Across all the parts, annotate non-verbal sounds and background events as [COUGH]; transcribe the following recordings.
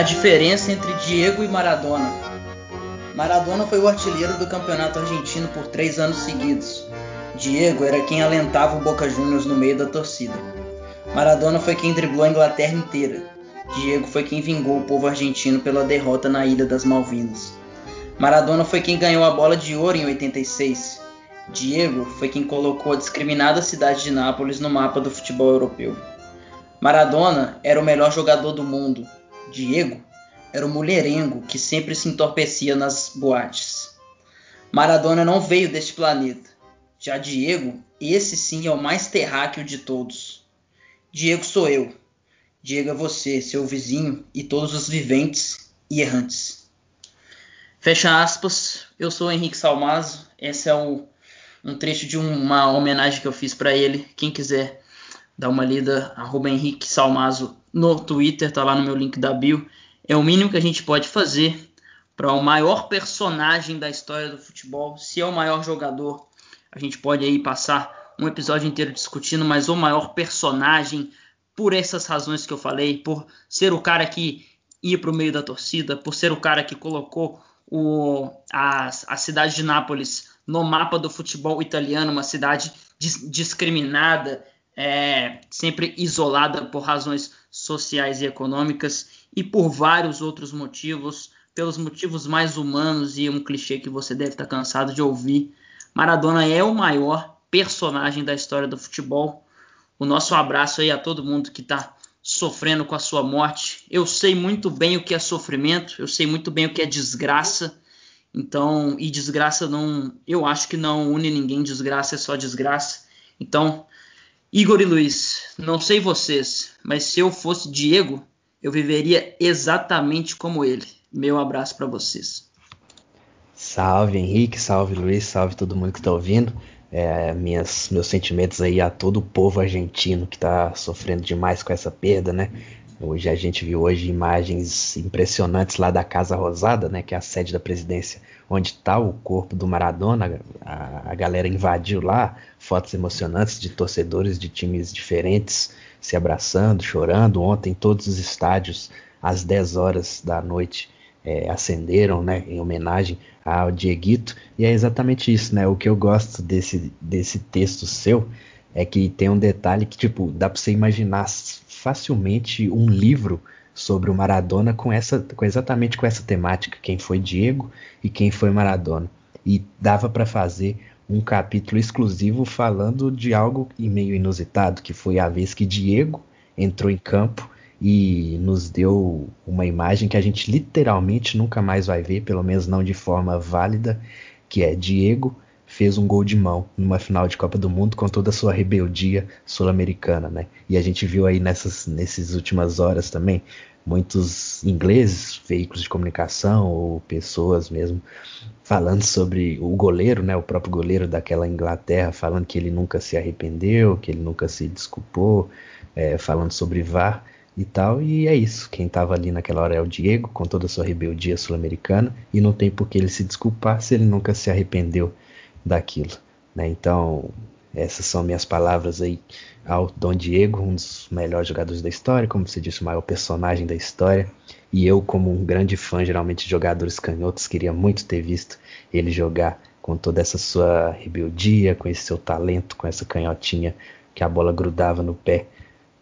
A diferença entre Diego e Maradona. Maradona foi o artilheiro do campeonato argentino por três anos seguidos. Diego era quem alentava o Boca Juniors no meio da torcida. Maradona foi quem driblou a Inglaterra inteira. Diego foi quem vingou o povo argentino pela derrota na Ilha das Malvinas. Maradona foi quem ganhou a bola de ouro em 86. Diego foi quem colocou a discriminada cidade de Nápoles no mapa do futebol europeu. Maradona era o melhor jogador do mundo. Diego era o mulherengo que sempre se entorpecia nas boates. Maradona não veio deste planeta. Já Diego, esse sim é o mais terráqueo de todos. Diego sou eu. Diego é você, seu vizinho e todos os viventes e errantes. Fecha aspas. Eu sou o Henrique Salmazo. Esse é o, um trecho de uma homenagem que eu fiz para ele. Quem quiser dar uma lida, arroba Henrique Salmazo no Twitter, tá lá no meu link da bio. É o mínimo que a gente pode fazer para o maior personagem da história do futebol. Se é o maior jogador, a gente pode aí passar um episódio inteiro discutindo, mas o maior personagem, por essas razões que eu falei, por ser o cara que ia para o meio da torcida, por ser o cara que colocou o, a, a cidade de Nápoles no mapa do futebol italiano, uma cidade dis, discriminada, é, sempre isolada por razões sociais e econômicas e por vários outros motivos, pelos motivos mais humanos e um clichê que você deve estar cansado de ouvir. Maradona é o maior personagem da história do futebol. O nosso abraço aí a todo mundo que está sofrendo com a sua morte. Eu sei muito bem o que é sofrimento, eu sei muito bem o que é desgraça. Então, e desgraça não, eu acho que não une ninguém, desgraça é só desgraça. Então, Igor e Luiz, não sei vocês, mas se eu fosse Diego, eu viveria exatamente como ele. Meu abraço para vocês. Salve Henrique, salve Luiz, salve todo mundo que está ouvindo é, minhas, meus sentimentos aí a todo o povo argentino que está sofrendo demais com essa perda, né? Hoje a gente viu hoje imagens impressionantes lá da Casa Rosada, né, que é a sede da presidência, onde está o corpo do Maradona. A, a, galera invadiu lá, fotos emocionantes de torcedores de times diferentes se abraçando, chorando. Ontem todos os estádios às 10 horas da noite é, acenderam, né, em homenagem ao Dieguito, e é exatamente isso, né? O que eu gosto desse, desse texto seu é que tem um detalhe que, tipo, dá para você imaginar facilmente um livro sobre o Maradona com essa, com exatamente com essa temática, quem foi Diego e quem foi Maradona. E dava para fazer um capítulo exclusivo falando de algo meio inusitado, que foi a vez que Diego entrou em campo e nos deu uma imagem que a gente literalmente nunca mais vai ver, pelo menos não de forma válida, que é Diego fez um gol de mão numa final de Copa do Mundo com toda a sua rebeldia sul-americana, né? E a gente viu aí nessas, nessas últimas horas também muitos ingleses, veículos de comunicação ou pessoas mesmo falando sobre o goleiro, né, o próprio goleiro daquela Inglaterra, falando que ele nunca se arrependeu, que ele nunca se desculpou, é, falando sobre VAR e tal. E é isso. Quem estava ali naquela hora é o Diego, com toda a sua rebeldia sul-americana, e não tem por que ele se desculpar se ele nunca se arrependeu daquilo. Né? Então, essas são minhas palavras aí ao Dom Diego, um dos melhores jogadores da história, como você disse, o maior personagem da história. E eu, como um grande fã, geralmente de jogadores canhotos, queria muito ter visto ele jogar com toda essa sua rebeldia, com esse seu talento, com essa canhotinha que a bola grudava no pé.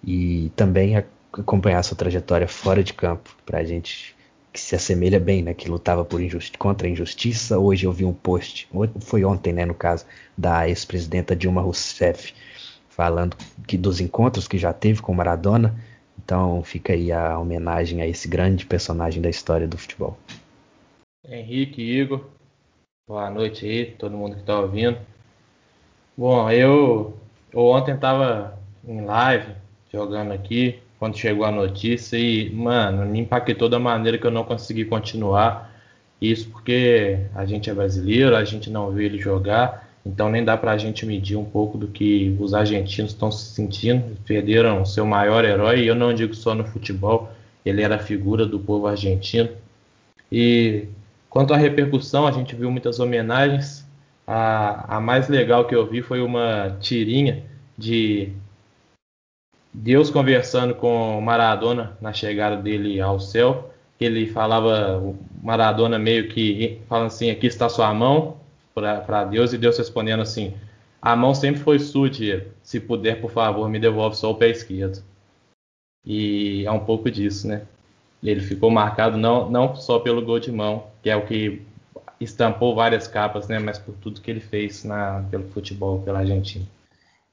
E também acompanhar sua trajetória fora de campo, para a gente que se assemelha bem, né, que lutava por contra a injustiça. Hoje eu vi um post, foi ontem, né, no caso, da ex-presidenta Dilma Rousseff, falando que dos encontros que já teve com Maradona. Então fica aí a homenagem a esse grande personagem da história do futebol. Henrique, Igor, boa noite aí, todo mundo que está ouvindo. Bom, eu, eu ontem estava em live jogando aqui, quando chegou a notícia e, mano, me impactou da maneira que eu não consegui continuar. Isso porque a gente é brasileiro, a gente não vê ele jogar, então nem dá para a gente medir um pouco do que os argentinos estão se sentindo. Perderam seu maior herói, e eu não digo só no futebol, ele era a figura do povo argentino. E quanto à repercussão, a gente viu muitas homenagens. A, a mais legal que eu vi foi uma tirinha de Deus conversando com Maradona na chegada dele ao céu ele falava, Maradona meio que falando assim, aqui está sua mão para Deus, e Deus respondendo assim, a mão sempre foi sua, Diego. Se puder, por favor, me devolve só o pé esquerdo. E é um pouco disso, né? Ele ficou marcado não, não só pelo gol de mão, que é o que estampou várias capas, né? Mas por tudo que ele fez na, pelo futebol, pela Argentina.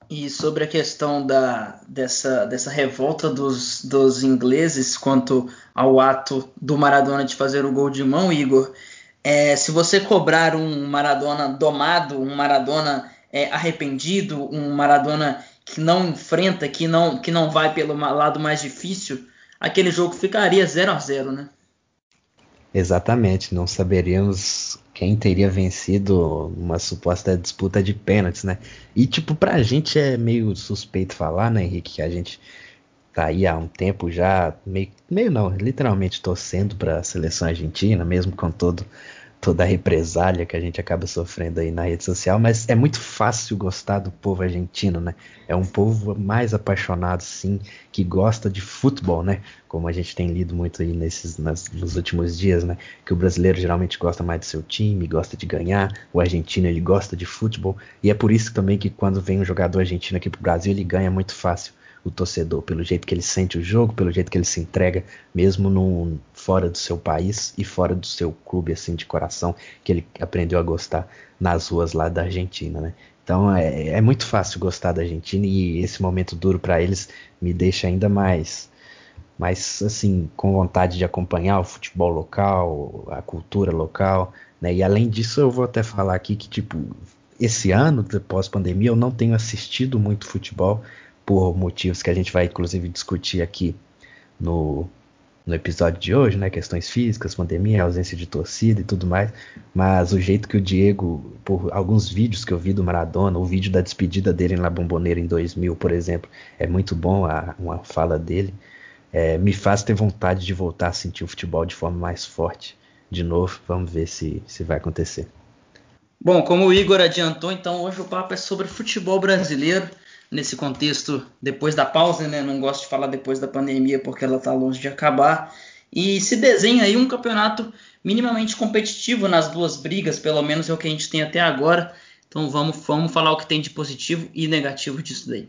E sobre a questão da, dessa, dessa revolta dos, dos ingleses quanto ao ato do Maradona de fazer o gol de mão, Igor, é, se você cobrar um Maradona domado, um Maradona é, arrependido, um Maradona que não enfrenta, que não, que não vai pelo lado mais difícil, aquele jogo ficaria 0 a 0 né? Exatamente, não saberíamos quem teria vencido uma suposta disputa de pênaltis, né? E tipo, pra gente é meio suspeito falar, né, Henrique, que a gente tá aí há um tempo já, meio, meio não, literalmente torcendo para a seleção argentina, mesmo com todo toda a represália que a gente acaba sofrendo aí na rede social, mas é muito fácil gostar do povo argentino, né? É um povo mais apaixonado, sim, que gosta de futebol, né? Como a gente tem lido muito aí nesses, nas, nos últimos dias, né? Que o brasileiro geralmente gosta mais do seu time, gosta de ganhar, o argentino ele gosta de futebol, e é por isso também que quando vem um jogador argentino aqui pro Brasil, ele ganha muito fácil o torcedor, pelo jeito que ele sente o jogo, pelo jeito que ele se entrega, mesmo no, fora do seu país e fora do seu clube assim de coração, que ele aprendeu a gostar nas ruas lá da Argentina, né? Então é, é muito fácil gostar da Argentina e esse momento duro para eles me deixa ainda mais, mais assim com vontade de acompanhar o futebol local, a cultura local, né? E além disso eu vou até falar aqui que tipo esse ano, pós pandemia, eu não tenho assistido muito futebol por motivos que a gente vai inclusive discutir aqui no, no episódio de hoje, né? Questões físicas, pandemia, ausência de torcida e tudo mais. Mas o jeito que o Diego, por alguns vídeos que eu vi do Maradona, o vídeo da despedida dele em La Bombonera em 2000, por exemplo, é muito bom a, uma fala dele. É, me faz ter vontade de voltar a sentir o futebol de forma mais forte de novo. Vamos ver se, se vai acontecer. Bom, como o Igor adiantou, então hoje o papo é sobre futebol brasileiro nesse contexto depois da pausa, né? Não gosto de falar depois da pandemia porque ela está longe de acabar. E se desenha aí um campeonato minimamente competitivo nas duas brigas, pelo menos é o que a gente tem até agora. Então vamos, vamos falar o que tem de positivo e negativo disso daí.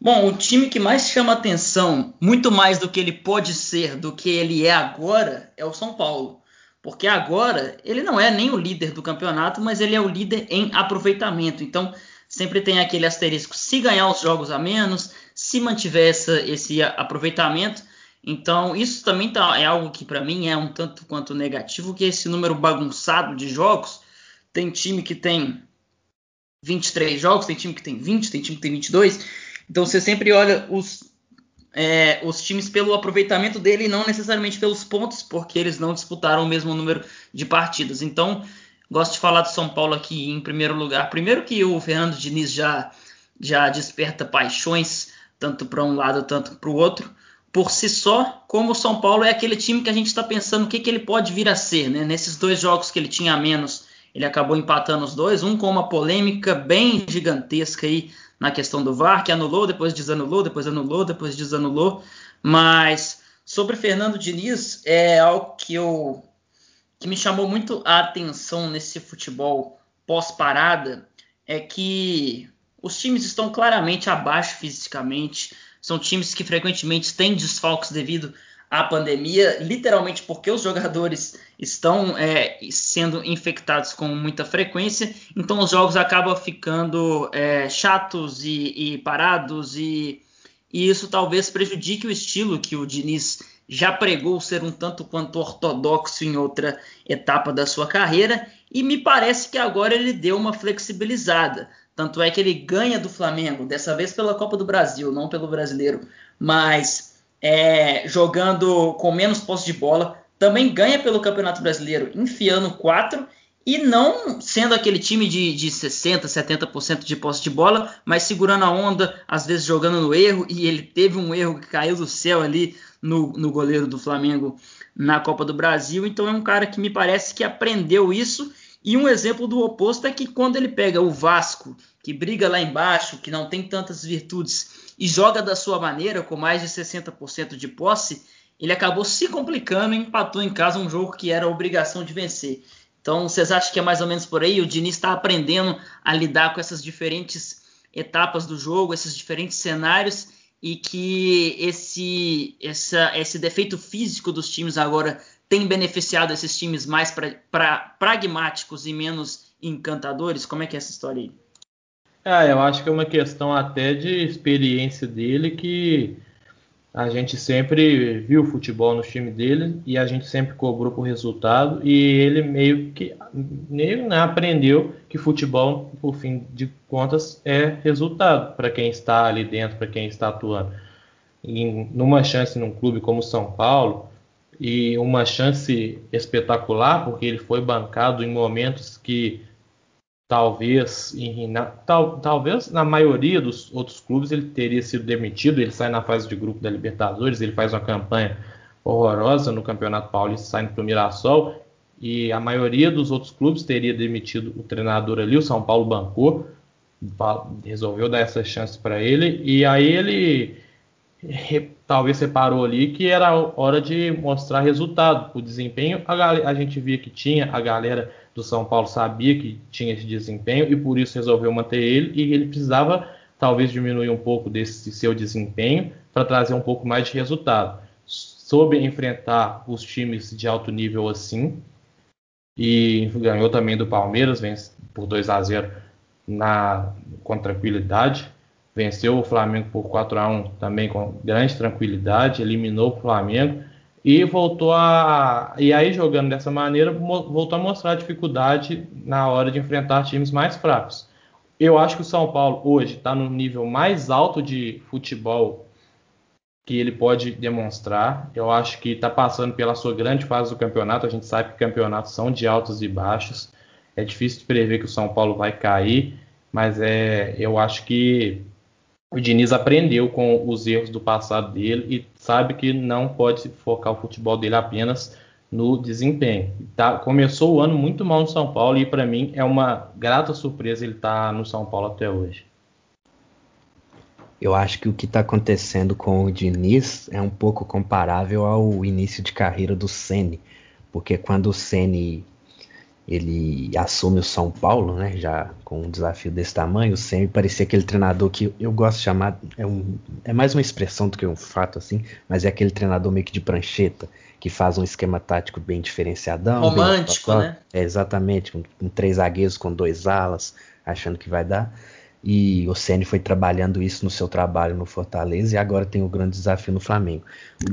Bom, o time que mais chama atenção, muito mais do que ele pode ser, do que ele é agora, é o São Paulo. Porque agora ele não é nem o líder do campeonato, mas ele é o líder em aproveitamento. Então sempre tem aquele asterisco: se ganhar os jogos a menos, se mantiver essa, esse aproveitamento. Então isso também tá, é algo que para mim é um tanto quanto negativo, que esse número bagunçado de jogos. Tem time que tem 23 jogos, tem time que tem 20, tem time que tem 22. Então você sempre olha os é, os times pelo aproveitamento dele e não necessariamente pelos pontos, porque eles não disputaram o mesmo número de partidas. Então, gosto de falar do São Paulo aqui em primeiro lugar. Primeiro que o Fernando Diniz já, já desperta paixões, tanto para um lado, tanto para o outro. Por si só, como o São Paulo é aquele time que a gente está pensando o que, que ele pode vir a ser. Né? Nesses dois jogos que ele tinha a menos, ele acabou empatando os dois, um com uma polêmica bem gigantesca aí na questão do VAR, que anulou, depois desanulou, depois anulou, depois desanulou. Mas sobre Fernando Diniz, é algo que eu que me chamou muito a atenção nesse futebol pós-parada é que os times estão claramente abaixo fisicamente, são times que frequentemente têm desfalques devido a pandemia, literalmente porque os jogadores estão é, sendo infectados com muita frequência, então os jogos acabam ficando é, chatos e, e parados, e, e, isso talvez prejudique o estilo que o Diniz já pregou ser um tanto quanto ortodoxo em outra etapa da sua carreira, e me parece que agora ele deu uma flexibilizada. Tanto é que ele ganha do Flamengo, dessa vez pela Copa do Brasil, não pelo brasileiro, mas é, jogando com menos posse de bola, também ganha pelo Campeonato Brasileiro, enfiando 4 e não sendo aquele time de, de 60%, 70% de posse de bola, mas segurando a onda, às vezes jogando no erro, e ele teve um erro que caiu do céu ali no, no goleiro do Flamengo na Copa do Brasil. Então é um cara que me parece que aprendeu isso. E um exemplo do oposto é que quando ele pega o Vasco, que briga lá embaixo, que não tem tantas virtudes, e joga da sua maneira, com mais de 60% de posse, ele acabou se complicando e empatou em casa um jogo que era obrigação de vencer. Então, vocês acham que é mais ou menos por aí? O Diniz está aprendendo a lidar com essas diferentes etapas do jogo, esses diferentes cenários, e que esse, essa, esse defeito físico dos times agora tem beneficiado esses times mais pra, pra, pragmáticos e menos encantadores? Como é que é essa história aí? É, eu acho que é uma questão até de experiência dele que a gente sempre viu futebol no time dele e a gente sempre cobrou por resultado e ele meio que meio, né, aprendeu que futebol, por fim de contas, é resultado para quem está ali dentro, para quem está atuando. E numa chance num clube como São Paulo e uma chance espetacular porque ele foi bancado em momentos que talvez na, tal, talvez na maioria dos outros clubes ele teria sido demitido. Ele sai na fase de grupo da Libertadores, ele faz uma campanha horrorosa no Campeonato Paulista, saindo para o Mirassol. E a maioria dos outros clubes teria demitido o treinador ali. O São Paulo bancou, resolveu dar essa chance para ele. E aí ele talvez separou ali que era hora de mostrar resultado. O desempenho, a, a gente via que tinha, a galera do São Paulo sabia que tinha esse desempenho e por isso resolveu manter ele e ele precisava talvez diminuir um pouco desse seu desempenho para trazer um pouco mais de resultado. Soube enfrentar os times de alto nível assim e ganhou também do Palmeiras, vence por 2 a 0 na com tranquilidade. Venceu o Flamengo por 4 a 1 também com grande tranquilidade, eliminou o Flamengo e voltou a. E aí, jogando dessa maneira, voltou a mostrar dificuldade na hora de enfrentar times mais fracos. Eu acho que o São Paulo hoje está no nível mais alto de futebol que ele pode demonstrar. Eu acho que está passando pela sua grande fase do campeonato. A gente sabe que campeonatos são de altos e baixos. É difícil prever que o São Paulo vai cair, mas é, eu acho que o Diniz aprendeu com os erros do passado dele e sabe que não pode focar o futebol dele apenas no desempenho. Tá, começou o ano muito mal no São Paulo e para mim é uma grata surpresa ele estar tá no São Paulo até hoje. Eu acho que o que está acontecendo com o Diniz é um pouco comparável ao início de carreira do Ceni, porque quando o Ceni ele assume o São Paulo, né, já com um desafio desse tamanho, sempre parecia aquele treinador que eu gosto de chamar, é, um, é mais uma expressão do que um fato assim, mas é aquele treinador meio que de prancheta, que faz um esquema tático bem diferenciadão. Romântico, bem, né? É, exatamente, com, com, três zagueiros, com dois alas, achando que vai dar. E o Ceni foi trabalhando isso no seu trabalho no Fortaleza e agora tem o grande desafio no Flamengo.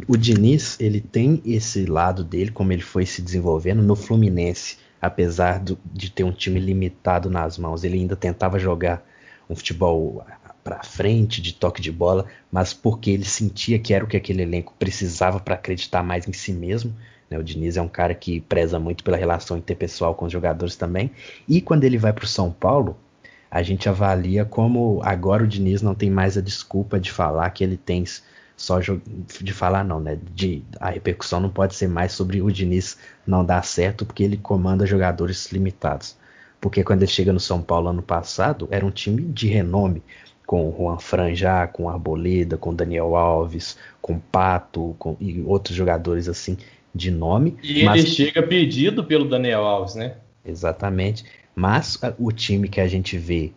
O, o Diniz, ele tem esse lado dele, como ele foi se desenvolvendo no Fluminense apesar do, de ter um time limitado nas mãos, ele ainda tentava jogar um futebol para frente, de toque de bola, mas porque ele sentia que era o que aquele elenco precisava para acreditar mais em si mesmo. Né? O Diniz é um cara que preza muito pela relação interpessoal com os jogadores também. E quando ele vai para o São Paulo, a gente avalia como agora o Diniz não tem mais a desculpa de falar que ele tem só de falar não, né? De, a repercussão não pode ser mais sobre o Diniz não dar certo porque ele comanda jogadores limitados. Porque quando ele chega no São Paulo ano passado, era um time de renome, com o Juan Franjá, com o Arboleda, com o Daniel Alves, com o Pato com, e outros jogadores assim de nome. E mas... ele chega pedido pelo Daniel Alves, né? Exatamente. Mas o time que a gente vê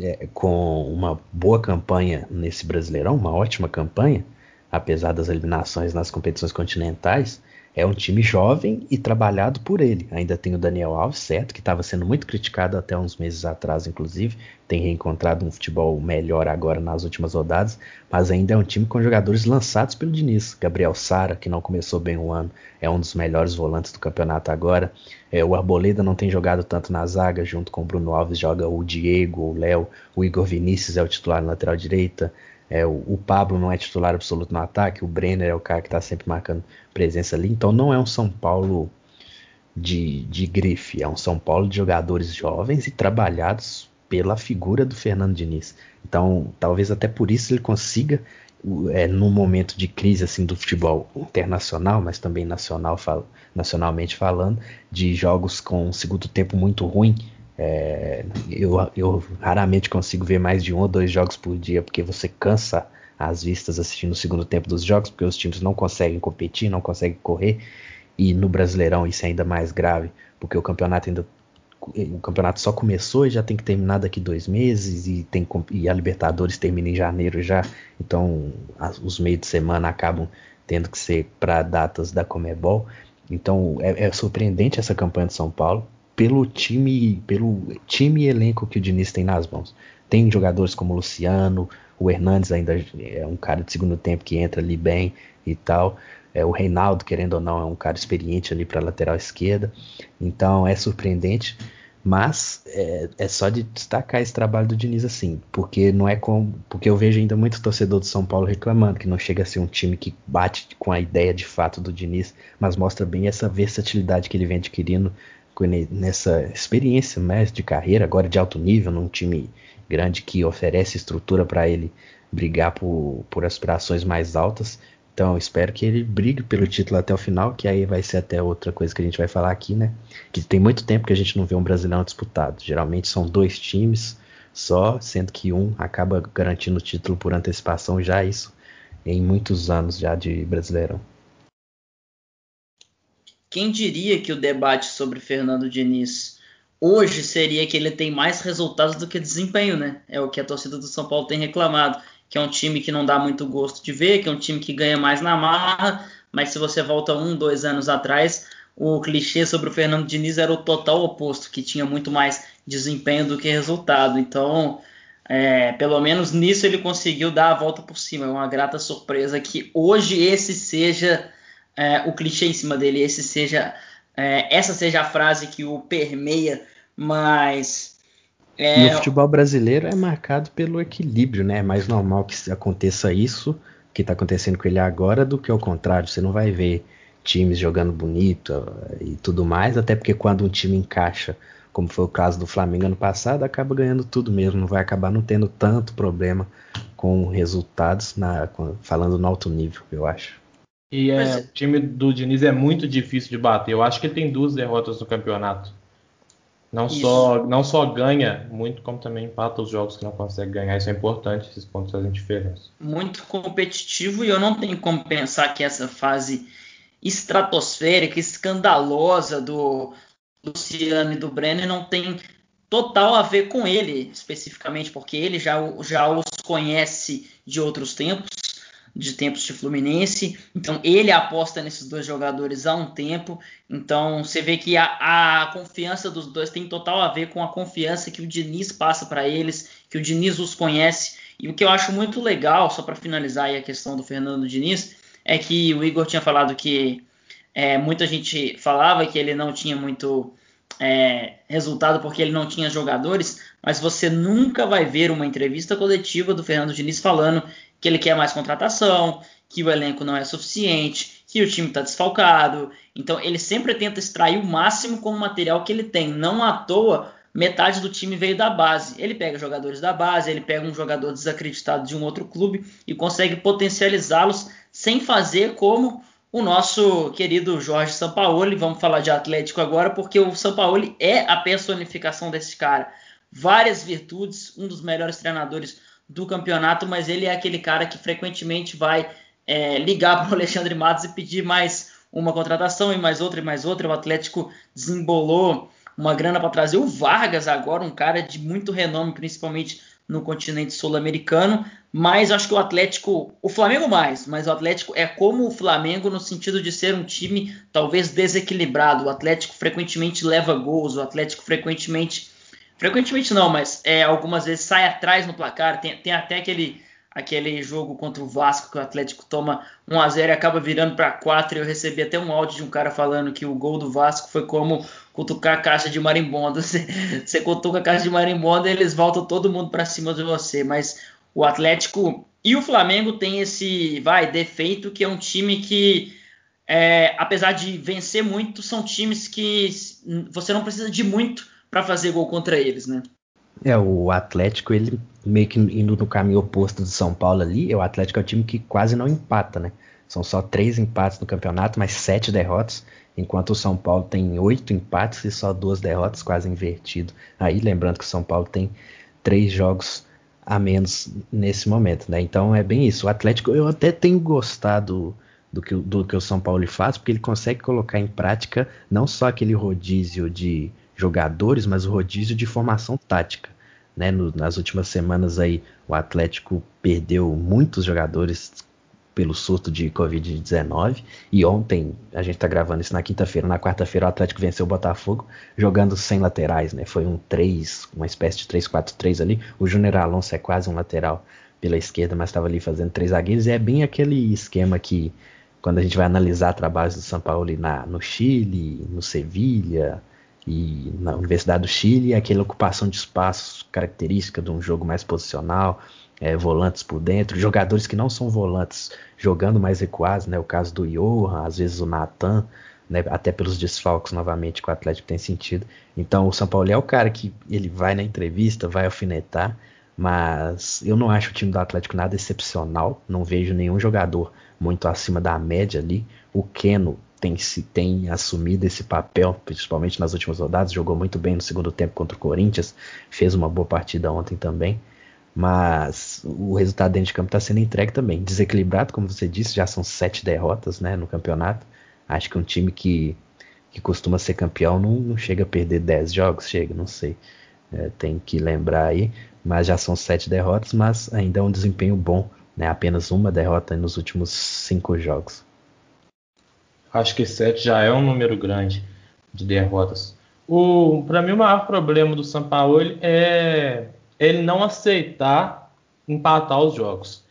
é, com uma boa campanha nesse Brasileirão, uma ótima campanha, apesar das eliminações nas competições continentais, é um time jovem e trabalhado por ele. Ainda tem o Daniel Alves, certo, que estava sendo muito criticado até uns meses atrás, inclusive. Tem reencontrado um futebol melhor agora nas últimas rodadas, mas ainda é um time com jogadores lançados pelo Diniz. Gabriel Sara, que não começou bem o ano, é um dos melhores volantes do campeonato agora. É, o Arboleda não tem jogado tanto na zaga, junto com o Bruno Alves joga o Diego, o Léo, o Igor Vinícius é o titular na lateral direita. É, o, o, Pablo não é titular absoluto no ataque, o Brenner é o cara que está sempre marcando presença ali. Então não é um São Paulo de, de grife, é um São Paulo de jogadores jovens e trabalhados pela figura do Fernando Diniz. Então talvez até por isso ele consiga, é, no momento de crise assim do futebol internacional, mas também nacional, fal nacionalmente falando, de jogos com um segundo tempo muito ruim É, eu, eu raramente consigo ver mais de um ou dois jogos por dia, porque você cansa as vistas assistindo o segundo tempo dos jogos, porque os times não conseguem competir, não conseguem correr. E no Brasileirão isso é ainda mais grave, porque o campeonato ainda o campeonato só começou e já tem que terminar daqui dois meses e, tem, e a Libertadores termina em janeiro já, então as, os meios de semana acabam tendo que ser para datas da Comebol. Então é, é, surpreendente essa campanha de São Paulo pelo time, pelo time e elenco que o Diniz tem nas mãos. Tem jogadores como o Luciano, o Hernandes ainda é um cara de segundo tempo que entra ali bem e tal. É, o Reinaldo, querendo ou não, é um cara experiente ali para lateral esquerda. Então é surpreendente. Mas é, é, só de destacar esse trabalho do Diniz assim, porque não é com, porque eu vejo ainda muito torcedor do São Paulo reclamando que não chega a ser um time que bate com a ideia de fato do Diniz, mas mostra bem essa versatilidade que ele vem adquirindo nessa experiência né, de carreira, agora de alto nível, num time grande que oferece estrutura para ele brigar por, por aspirações mais altas. Então, espero que ele brigue pelo título até o final, que aí vai ser até outra coisa que a gente vai falar aqui, né? Que tem muito tempo que a gente não vê um brasileiro disputado. Geralmente são dois times só, sendo que um acaba garantindo o título por antecipação, já isso em muitos anos já de Brasileirão. Quem diria que o debate sobre Fernando Diniz hoje seria que ele tem mais resultados do que desempenho, né? É o que a torcida do São Paulo tem reclamado que é um time que não dá muito gosto de ver, que é um time que ganha mais na marra, mas se você volta um, dois anos atrás, o clichê sobre o Fernando Diniz era o total oposto, que tinha muito mais desempenho do que resultado. Então, é, pelo menos nisso ele conseguiu dar a volta por cima. É uma grata surpresa que hoje esse seja é, o clichê em cima dele, esse seja é, essa seja a frase que o permeia, mas é... E o futebol brasileiro é marcado pelo equilíbrio, né? É mais normal que aconteça isso que está acontecendo com ele agora do que ao contrário. Você não vai ver times jogando bonito eh, e tudo mais, até porque quando um time encaixa, como foi o caso do Flamengo ano passado, acaba ganhando tudo mesmo, não vai acabar não tendo tanto problema com resultados, na, falando no alto nível, eu acho. E é, o time do Diniz é muito difícil de bater. Eu acho que ele tem duas derrotas no campeonato. Não só, não só ganha muito, como também empata os jogos que não consegue ganhar. Isso é importante, esses pontos fazem diferença. Muito competitivo e eu não tenho como pensar que essa fase estratosférica, escandalosa do Luciano e do Brenner não tem total a ver com ele especificamente, porque ele já, já os conhece de outros tempos de tempos de Fluminense. Então ele aposta nesses dois jogadores há um tempo. Então você vê que a, a confiança dos dois tem total a ver com a confiança que o Diniz passa para eles, que o Diniz os conhece. E o que eu acho muito legal, só para finalizar a questão do Fernando Diniz, é que o Igor tinha falado que é, muita gente falava que ele não tinha muito é, resultado porque ele não tinha jogadores, mas você nunca vai ver uma entrevista coletiva do Fernando Diniz falando que ele quer mais contratação, que o elenco não é suficiente, que o time está desfalcado. Então ele sempre tenta extrair o máximo com o material que ele tem. Não à toa, metade do time veio da base. Ele pega jogadores da base, ele pega um jogador desacreditado de um outro clube e consegue potencializá-los sem fazer como o nosso querido Jorge Sampaoli. Vamos falar de Atlético agora, porque o Sampaoli é a personificação desse cara. Várias virtudes, um dos melhores treinadores do campeonato, mas ele é aquele cara que frequentemente vai é, ligar [LAUGHS] para o Alexandre Matos e pedir mais uma contratação e mais outra e mais outra. O Atlético desembolou uma grana para trazer o Vargas agora, um cara de muito renome, principalmente no continente sul-americano. Mas acho que o Atlético, o Flamengo mais, mas o Atlético é como o Flamengo no sentido de ser um time talvez desequilibrado. O Atlético frequentemente leva gols, o Atlético frequentemente Frequentemente não, mas é, algumas vezes sai atrás no placar. Tem, tem até aquele, aquele jogo contra o Vasco que o Atlético toma 1 a 0 e acaba virando para 4. Eu recebi até um áudio de um cara falando que o gol do Vasco foi como cutucar a caixa de marimbondo. [LAUGHS] Você, você cutuca a caixa de marimbondo e eles voltam todo mundo para cima de você. Mas o Atlético e o Flamengo tem esse vai defeito que é um time que é, apesar de vencer muito, são times que você não precisa de muito para fazer gol contra eles, né? É, o Atlético, ele meio que indo no caminho oposto do São Paulo ali, o Atlético é um time que quase não empata, né? São só três empates no campeonato, mas sete derrotas. enquanto o São Paulo tem oito empates e só duas derrotas, quase invertido. Aí lembrando que o São Paulo tem três jogos a menos nesse momento, né? Então é bem isso. O Atlético, eu até tenho gostado do que, do que o São Paulo faz, porque ele consegue colocar em prática não só aquele rodízio de jogadores, mas o rodízio de formação tática. Né? No, nas últimas semanas aí, o Atlético perdeu muitos jogadores pelo surto de Covid-19. E ontem, a gente está gravando isso na quinta-feira, na quarta-feira o Atlético venceu o Botafogo jogando sem laterais, né? Foi um 3, uma espécie de 3-4-3 ali. O Júnior Alonso é quase um lateral pela esquerda, mas estava ali fazendo três zagueiros. E é bem aquele esquema que, quando a gente vai analisar trabalhos do São Paulo na, no Chile, no Sevilha e na Universidade do Chile, aquela ocupação de espaços característica de um jogo mais posicional, é, volantes por dentro, jogadores que não são volantes jogando mais recuados, né? O caso do Johan, às vezes o Natan, né? Até pelos desfalques novamente que o Atlético tem sentido. Então o São Paulo é o cara que ele vai na entrevista, vai alfinetar, mas eu não acho o time do Atlético nada excepcional. Não vejo nenhum jogador muito acima da média ali. O Keno tem, se, tem assumido esse papel, principalmente nas últimas rodadas. Jogou muito bem no segundo tempo contra o Corinthians, fez uma boa partida ontem também. Mas o resultado dentro de campo está sendo entregue também. Desequilibrado, como você disse, já são sete derrotas né, no campeonato. Acho que um time que, que costuma ser campeão não, não chega a perder dez jogos, chega, não sei. É, tem que lembrar aí. Mas já são sete derrotas, mas ainda é um desempenho bom. Né, apenas uma derrota nos últimos cinco jogos. Acho que sete já é um número grande de derrotas. Para mim, o maior problema do São Paulo é ele não aceitar empatar os jogos.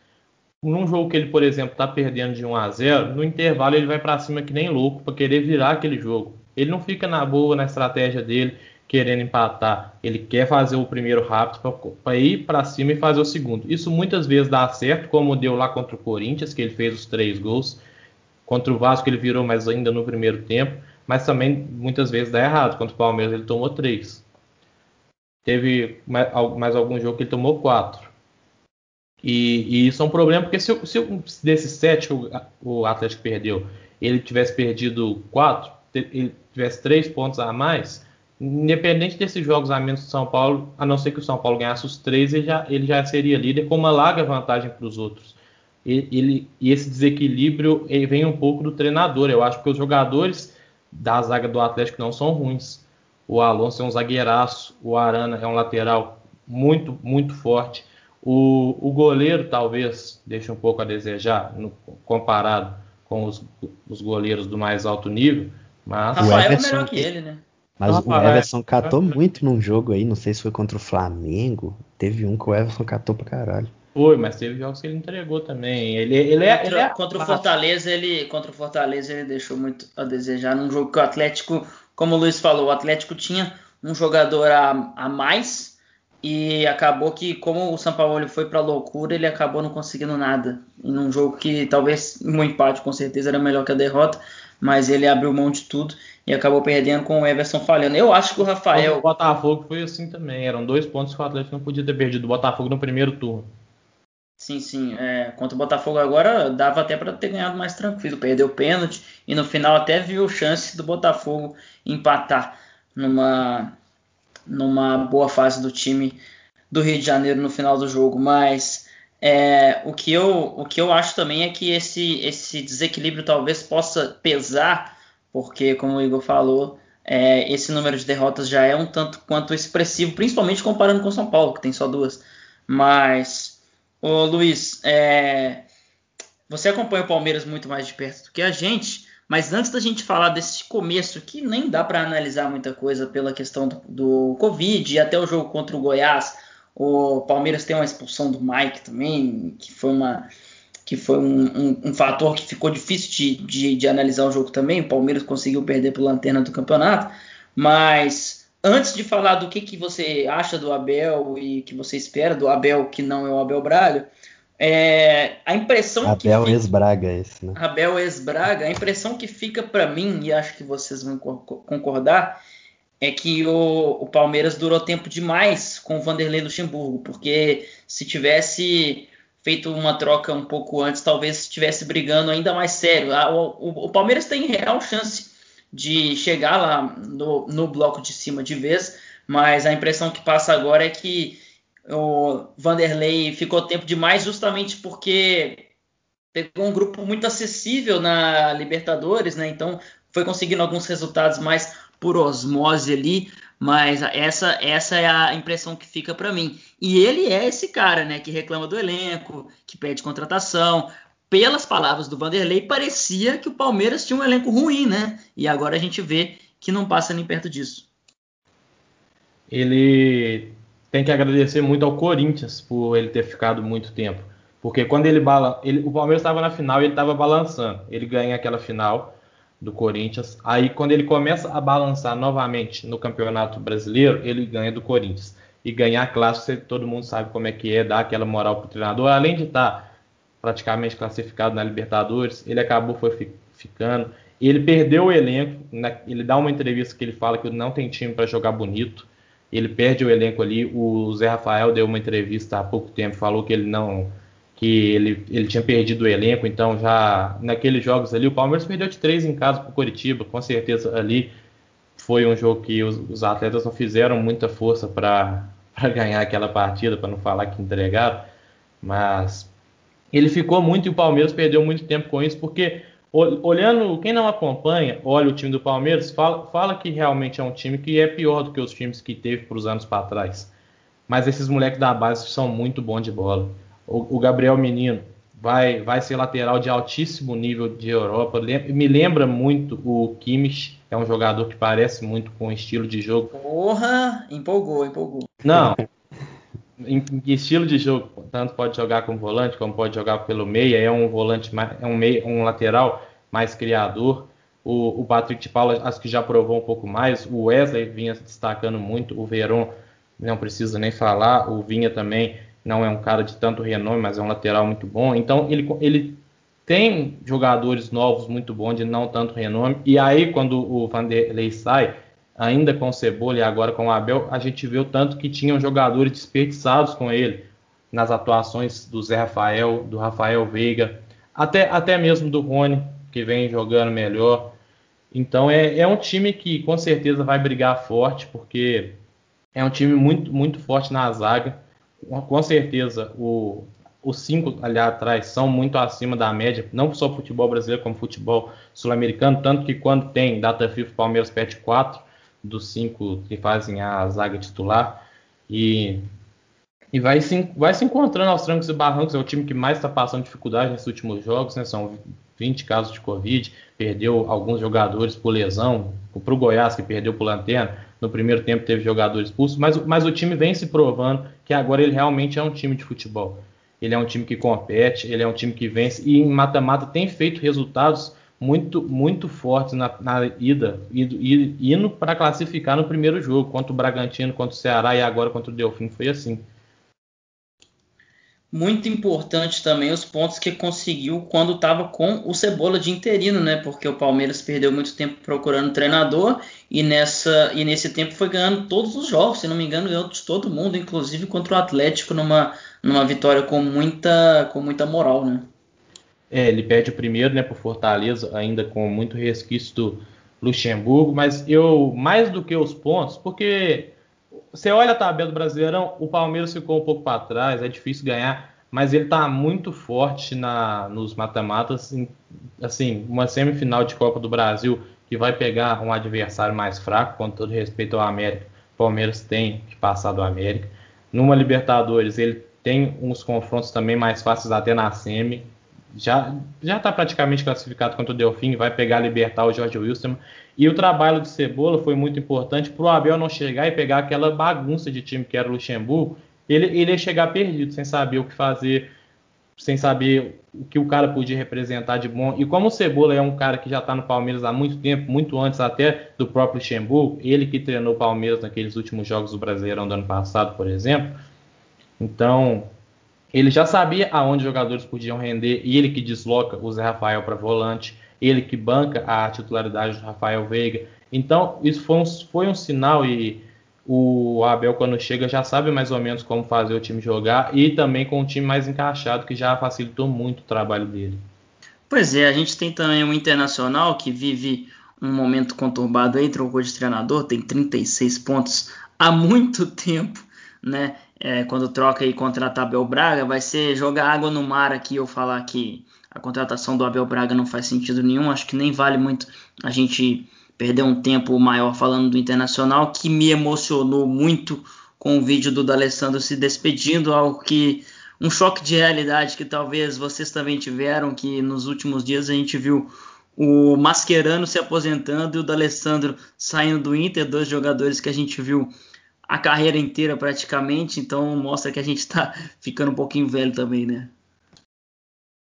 Num jogo que ele, por exemplo, está perdendo de 1 a 0, no intervalo ele vai para cima que nem louco para querer virar aquele jogo. Ele não fica na boa na estratégia dele, querendo empatar. Ele quer fazer o primeiro rápido para ir para cima e fazer o segundo. Isso muitas vezes dá certo, como deu lá contra o Corinthians, que ele fez os três gols. Contra o Vasco ele virou, mas ainda no primeiro tempo. Mas também muitas vezes dá errado. Contra o Palmeiras ele tomou três. Teve mais, mais algum jogo que ele tomou quatro. E, e isso é um problema, porque se, se desses sete o, o Atlético perdeu, ele tivesse perdido quatro, ele tivesse três pontos a mais, independente desses jogos a menos do São Paulo, a não ser que o São Paulo ganhasse os três, ele já, ele já seria líder com uma larga vantagem para os outros. E, ele, e esse desequilíbrio vem um pouco do treinador, eu acho, que os jogadores da zaga do Atlético não são ruins. O Alonso é um zagueiraço, o Arana é um lateral muito, muito forte. O, o goleiro talvez deixe um pouco a desejar no, comparado com os, os, goleiros do mais alto nível. Mas Rafael é Everson, é melhor que ele, né? Mas o Everson catou muito num jogo aí, não sei se foi contra o Flamengo. Teve um que o Everson catou pra caralho. Foi, mas teve jogos que ele entregou também. Ele, ele, é, contra, ele é contra o Fortaleza, ele contra o Fortaleza ele deixou muito a desejar num jogo que o Atlético como o Luiz falou, o Atlético tinha um jogador a, a mais e acabou que, como o São Paulo foi para loucura, ele acabou não conseguindo nada. Em um jogo que talvez um empate com certeza era melhor que a derrota, mas ele abriu mão de tudo e acabou perdendo com o Everson falhando. Eu acho que o Rafael. O Botafogo foi assim também. Eram dois pontos que o Atlético não podia ter perdido. O Botafogo no primeiro turno. Sim, sim. É, contra o Botafogo agora dava até para ter ganhado mais tranquilo. Perdeu o pênalti e no final até viu chance do Botafogo empatar numa, numa boa fase do time do Rio de Janeiro no final do jogo. Mas é, o, que eu, o que eu acho também é que esse, esse desequilíbrio talvez possa pesar, porque, como o Igor falou, é, esse número de derrotas já é um tanto quanto expressivo, principalmente comparando com o São Paulo, que tem só duas. Mas Ô Luiz, é... você acompanha o Palmeiras muito mais de perto do que a gente, mas antes da gente falar desse começo, que nem dá para analisar muita coisa pela questão do, do Covid e até o jogo contra o Goiás, o Palmeiras tem uma expulsão do Mike também, que foi uma que foi um, um, um fator que ficou difícil de, de, de, analisar o jogo também. O Palmeiras conseguiu perder pela lanterna do campeonato, mas antes de falar do que, que você acha do Abel e que você espera do Abel, que não é o Abel Braga, é, a impressão Abel que ex-Braga esse, né? Abel ex-Braga, a impressão que fica para mim, e acho que vocês vão concordar, é que o, o, Palmeiras durou tempo demais com o Vanderlei Luxemburgo, porque se tivesse feito uma troca um pouco antes, talvez estivesse brigando ainda mais sério. O, o, o Palmeiras tem real chance de chegar lá no, no bloco de cima de vez, mas a impressão que passa agora é que o Vanderlei ficou tempo demais justamente porque pegou um grupo muito acessível na Libertadores, né? Então foi conseguindo alguns resultados mais por osmose ali, mas essa essa é a impressão que fica para mim. E ele é esse cara, né, que reclama do elenco, que pede contratação. Pelas palavras do Vanderlei, parecia que o Palmeiras tinha um elenco ruim, né? E agora a gente vê que não passa nem perto disso. Ele tem que agradecer muito ao Corinthians por ele ter ficado muito tempo. Porque quando ele bala, ele, o Palmeiras estava na final e ele estava balançando. Ele ganha aquela final do Corinthians. Aí quando ele começa a balançar novamente no Campeonato Brasileiro, ele ganha do Corinthians. E ganhar clássico, todo mundo sabe como é que é, dar aquela moral pro treinador. Além de estar tá praticamente classificado na Libertadores, ele acabou foi ficando. Ele perdeu o elenco. Né? Ele dá uma entrevista que ele fala que não tem time para jogar bonito ele perde o elenco ali. O Zé Rafael deu uma entrevista há pouco tempo, falou que ele não que ele, ele tinha perdido o elenco, então já naqueles jogos ali, o Palmeiras perdeu de três em casa para o Coritiba, com certeza ali foi um jogo que os, os atletas não fizeram muita força para ganhar aquela partida, para não falar que entregaram, mas ele ficou muito e o Palmeiras perdeu muito tempo com isso, porque olhando, quem não acompanha, olha o time do Palmeiras, fala, fala que realmente é um time que é pior do que os times que teve para os anos para trás. Mas esses moleques da base são muito bons de bola. O, o, Gabriel Menino vai, vai ser lateral de altíssimo nível de Europa. Me lembra muito o Kimmich, é um jogador que parece muito com o estilo de jogo. Porra, empolgou, empolgou. Não, em, em estilo de jogo, tanto pode jogar como volante, como pode jogar pelo meia, é um volante, é um, meia, um lateral mais criador. O, o Patrick de Paula acho que já provou um pouco mais. O Wesley vinha se destacando muito. O Verón não precisa nem falar. O Vinha também não é um cara de tanto renome, mas é um lateral muito bom. Então ele, ele tem jogadores novos muito bons de não tanto renome. E aí quando o Vanderlei sai, ainda com o Cebola e agora com o Abel, a gente viu tanto que tinham jogadores desperdiçados com ele nas atuações do Zé Rafael, do Rafael Veiga, até, até mesmo do Rony, que vem jogando melhor. Então é, é um time que com certeza vai brigar forte, porque é um time muito, muito forte na zaga. Com certeza o, os cinco ali atrás são muito acima da média, não só futebol brasileiro, como futebol sul-americano, tanto que quando tem data FIFA, Palmeiras perde 4 dos cinco que fazem a zaga titular. E, e vai, se, vai se encontrando aos trancos e barrancos. É o time que mais está passando dificuldade nesses últimos jogos, né? São 20 casos de Covid, perdeu alguns jogadores por lesão, para o Goiás, que perdeu por lanterna. No primeiro tempo teve jogadores expulsos, mas, mas o time vem se provando que agora ele realmente é um time de futebol. Ele é um time que compete, ele é um time que vence e em mata-mata tem feito resultados muito muito fortes na, na ida, indo, indo para classificar no primeiro jogo, contra o Bragantino, contra o Ceará e agora contra o Delfim, foi assim. Muito importante também os pontos que conseguiu quando estava com o Cebola de interino, né? Porque o Palmeiras perdeu muito tempo procurando treinador e nessa e nesse tempo foi ganhando todos os jogos, se não me engano, ganhou de todo mundo, inclusive contra o Atlético numa, numa vitória com muita com muita moral, né? É, ele perde o primeiro, né, por Fortaleza, ainda com muito resquício do Luxemburgo, mas eu, mais do que os pontos, porque você olha a tabela do Brasileirão, o Palmeiras ficou um pouco para trás, é difícil ganhar, mas ele está muito forte na, nos mata-matas, assim, uma semifinal de Copa do Brasil que vai pegar um adversário mais fraco, com todo respeito ao América, o Palmeiras tem que passar do América. Numa Libertadores, ele tem uns confrontos também mais fáceis até na semi, já já está praticamente classificado contra o Delfim, vai pegar libertar o Jorge Wilson. E o trabalho de Cebola foi muito importante para o Abel não chegar e pegar aquela bagunça de time que era o Luxemburgo. Ele, ele ia chegar perdido, sem saber o que fazer, sem saber o que o cara podia representar de bom. E como o Cebola é um cara que já está no Palmeiras há muito tempo, muito antes até do próprio Luxemburgo, ele que treinou o Palmeiras naqueles últimos jogos do Brasileirão do ano passado, por exemplo. Então, ele já sabia aonde os jogadores podiam render e ele que desloca o Zé Rafael para volante, ele que banca a titularidade do Rafael Veiga. Então, isso foi um, foi um sinal e o Abel, quando chega, já sabe mais ou menos como fazer o time jogar e também com um time mais encaixado, que já facilitou muito o trabalho dele. Pois é, a gente tem também um internacional que vive um momento conturbado aí, trocou de treinador, tem 36 pontos há muito tempo, né? É, quando troca e contrata Abel Braga, vai ser jogar água no mar aqui eu falar que a contratação do Abel Braga não faz sentido nenhum. Acho que nem vale muito a gente perder um tempo maior falando do Internacional, que me emocionou muito com o vídeo do D'Alessandro se despedindo, algo que um choque de realidade que talvez vocês também tiveram, que nos últimos dias a gente viu o Mascherano se aposentando e o D'Alessandro saindo do Inter, dois jogadores que a gente viu a carreira inteira praticamente, então mostra que a gente está [LAUGHS] ficando um pouquinho velho também, né?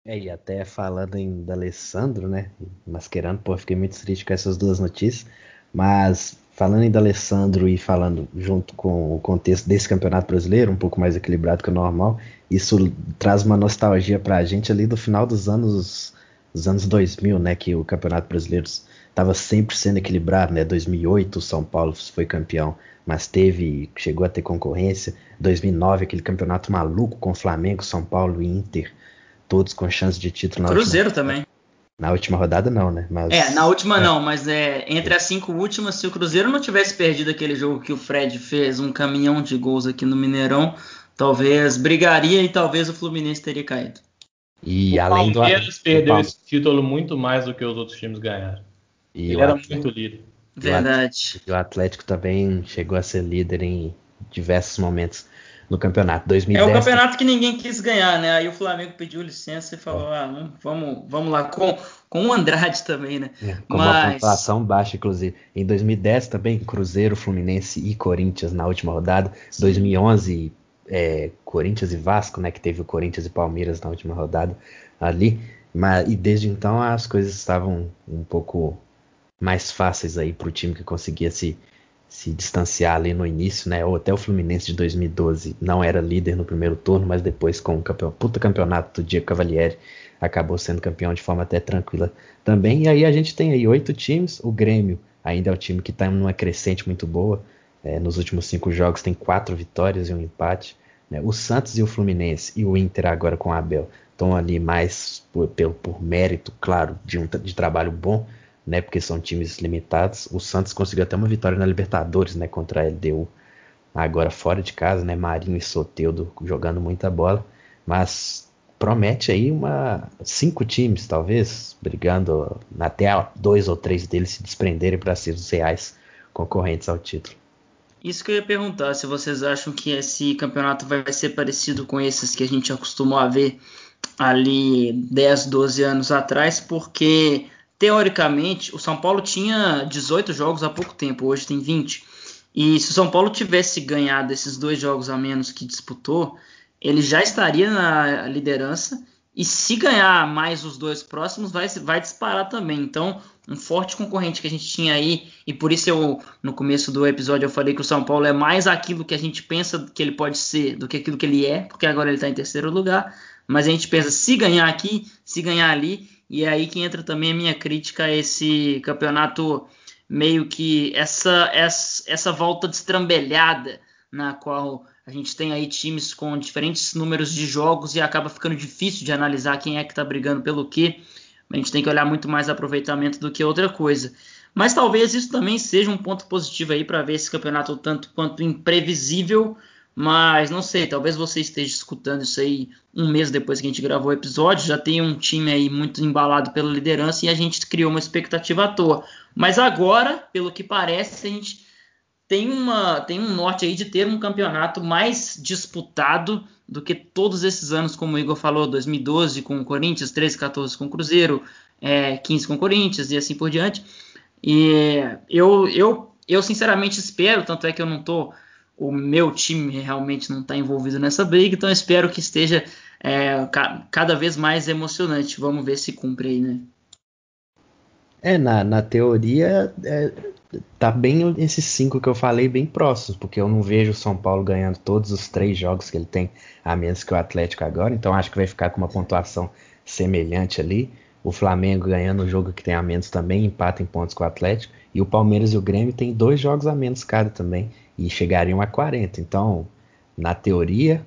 É, e até falando em D'Alessandro, né, Mascherano, pô, fiquei muito triste com essas duas notícias, mas falando em D'Alessandro e falando junto com o contexto desse campeonato brasileiro, um pouco mais equilibrado que o normal, isso traz uma nostalgia para a gente ali do final dos anos dos anos 2000, né, que o Campeonato Brasileiro estava sempre sendo equilibrado, né? 2008 o São Paulo foi campeão, mas teve chegou a ter concorrência. 2009 aquele campeonato maluco com Flamengo, São Paulo e Inter, todos com chance de título. Cruzeiro última... também. Na última rodada não, né? Mas, é, na última é. não, mas é, entre as cinco últimas, se o Cruzeiro não tivesse perdido aquele jogo que o Fred fez, um caminhão de gols aqui no Mineirão, talvez brigaria e talvez o Fluminense teria caído. E o além Palmeiras do perdeu esse título muito mais do que os outros times ganharam. E Ele era Atlético, muito líder. Verdade. E o Atlético também chegou a ser líder em diversos momentos no campeonato. 2010, é o campeonato que ninguém quis ganhar, né? Aí o Flamengo pediu licença e falou: é. ah, vamos, vamos lá, com, com o Andrade também, né? É, com Mas... uma pontuação baixa, inclusive. Em 2010 também, Cruzeiro, Fluminense e Corinthians na última rodada. Sim. 2011, é, Corinthians e Vasco, né? Que teve o Corinthians e Palmeiras na última rodada ali. Mas, e desde então as coisas estavam um pouco mais fáceis aí para o time que conseguia se se distanciar ali no início, né? Ou até o Fluminense de 2012 não era líder no primeiro turno, mas depois com o campeão, puta campeonato do Diego Cavalieri acabou sendo campeão de forma até tranquila também. E aí a gente tem aí oito times, o Grêmio ainda é o time que está numa crescente muito boa. É, nos últimos cinco jogos tem quatro vitórias e um empate. Né? O Santos e o Fluminense e o Inter agora com o Abel estão ali mais por, por, por mérito, claro, de um de trabalho bom né? Porque são times limitados. O Santos conseguiu até uma vitória na Libertadores, né? Contra a LDU. Agora fora de casa, né? Marinho e Soteudo jogando muita bola. Mas promete aí uma cinco times, talvez, brigando até dois ou três deles se desprenderem para ser os reais concorrentes ao título. Isso que eu ia perguntar, se vocês acham que esse campeonato vai ser parecido com esses que a gente acostumou a ver ali 10, 12 anos atrás, porque teoricamente, o São Paulo tinha 18 jogos há pouco tempo, hoje tem 20. E se o São Paulo tivesse ganhado esses dois jogos a menos que disputou, ele já estaria na liderança. E se ganhar mais os dois próximos, vai, vai disparar também. Então, um forte concorrente que a gente tinha aí, e por isso eu, no começo do episódio, eu falei que o São Paulo é mais aquilo que a gente pensa que ele pode ser do que aquilo que ele é, porque agora ele está em terceiro lugar. Mas a gente pensa, se ganhar aqui, se ganhar ali, e é aí que entra também a minha crítica a esse campeonato meio que essa essa, essa volta destrambelhada na qual a gente tem aí times com diferentes números de jogos e acaba ficando difícil de analisar quem é que está brigando pelo quê. A gente tem que olhar muito mais aproveitamento do que outra coisa. Mas talvez isso também seja um ponto positivo aí para ver esse campeonato tanto quanto imprevisível, mas não sei, talvez você esteja escutando isso aí um mês depois que a gente gravou o episódio. Já tem um time aí muito embalado pela liderança e a gente criou uma expectativa à toa. Mas agora, pelo que parece, a gente tem, uma, tem um norte aí de ter um campeonato mais disputado do que todos esses anos, como o Igor falou, 2012 com o Corinthians, 13, 14 com o Cruzeiro, é, 15 com o Corinthians e assim por diante. E eu, eu, eu sinceramente espero, tanto é que eu não estou o meu time realmente não está envolvido nessa briga, então espero que esteja é, ca cada vez mais emocionante. Vamos ver se cumpre aí, né? É, na, na teoria, é, tá bem esses cinco que eu falei bem próximos, porque eu não vejo o São Paulo ganhando todos os três jogos que ele tem, a menos que o Atlético agora, então acho que vai ficar com uma pontuação semelhante ali. O Flamengo ganhando o jogo que tem a menos também, empata em pontos com o Atlético. E o Palmeiras e o Grêmio tem dois jogos a menos cada também e chegariam a 40. Então, na teoria,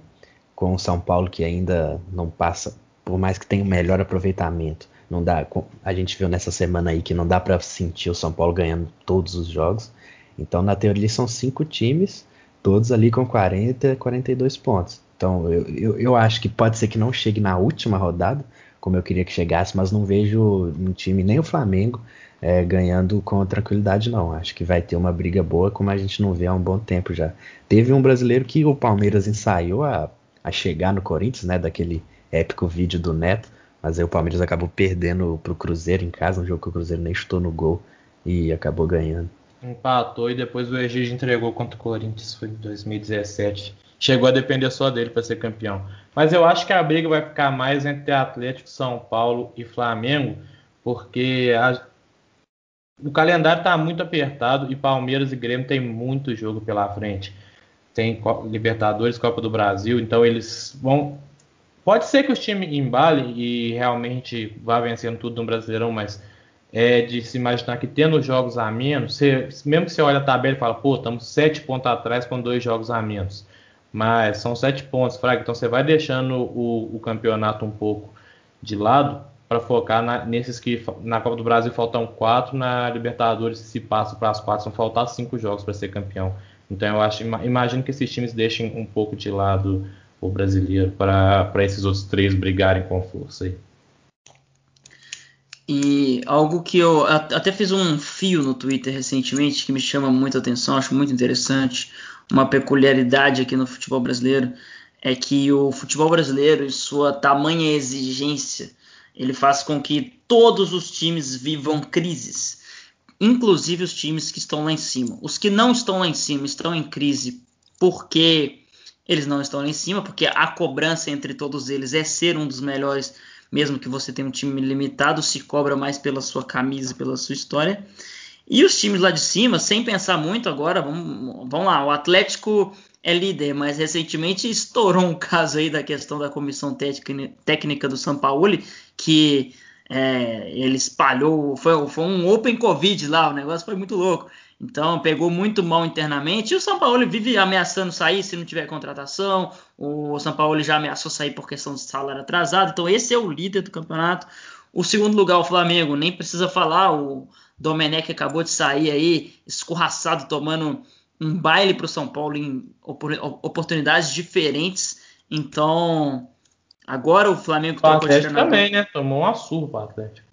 com o São Paulo que ainda não passa, por mais que tenha um melhor aproveitamento, Não dá, a gente viu nessa semana aí que não dá para sentir o São Paulo ganhando todos os jogos. Então, na teoria, são cinco times, todos ali com 40, 42 pontos. Então, eu, eu, eu acho que pode ser que não chegue na última rodada, como eu queria que chegasse, mas não vejo um time, nem o Flamengo, é, ganhando com tranquilidade, não. Acho que vai ter uma briga boa, como a gente não vê há um bom tempo já. Teve um brasileiro que o Palmeiras ensaiou a, a chegar no Corinthians, né? Daquele épico vídeo do Neto, mas aí o Palmeiras acabou perdendo pro Cruzeiro em casa, um jogo que o Cruzeiro nem chutou no gol e acabou ganhando. Empatou e depois o Egídio entregou contra o Corinthians, foi em 2017. Chegou a depender só dele para ser campeão. Mas eu acho que a briga vai ficar mais entre Atlético, São Paulo e Flamengo, porque a... o calendário está muito apertado e Palmeiras e Grêmio tem muito jogo pela frente. Tem Libertadores, Copa do Brasil, então eles vão Pode ser que o time embale e realmente vá vencendo tudo no Brasileirão, mas é de se imaginar que tendo jogos a menos, você, mesmo que você olhe a tabela e fala, pô, estamos sete pontos atrás com dois jogos a menos. Mas são sete pontos, Fraga, então você vai deixando o, o campeonato um pouco de lado para focar na, nesses que na Copa do Brasil faltam quatro, na Libertadores, se passa para as quatro, vão faltar cinco jogos para ser campeão. Então eu acho, imagino que esses times deixem um pouco de lado o brasileiro para esses outros três brigarem com força aí. E algo que eu até fiz um fio no Twitter recentemente que me chama muita atenção, acho muito interessante, uma peculiaridade aqui no futebol brasileiro é que o futebol brasileiro, em sua tamanha exigência, ele faz com que todos os times vivam crises, inclusive os times que estão lá em cima. Os que não estão lá em cima estão em crise porque eles não estão lá em cima, porque a cobrança entre todos eles é ser um dos melhores, mesmo que você tenha um time limitado, se cobra mais pela sua camisa e pela sua história. E os times lá de cima, sem pensar muito agora, vamos, vamos lá, o Atlético é líder, mas recentemente estourou um [LAUGHS] caso aí da questão da comissão técnica do São Paulo, que é, ele espalhou, foi, foi um Open Covid lá, o negócio foi muito louco. Então pegou muito mal internamente. E o São Paulo vive ameaçando sair se não tiver contratação. O São Paulo já ameaçou sair por questão de salário atrasado. Então esse é o líder do campeonato. O segundo lugar, o Flamengo, nem precisa falar. O Domenech acabou de sair aí, escorraçado, tomando um baile para o São Paulo em oportunidades diferentes. Então, agora o Flamengo o Atlético também, né? Tomou uma surra para o Atlético.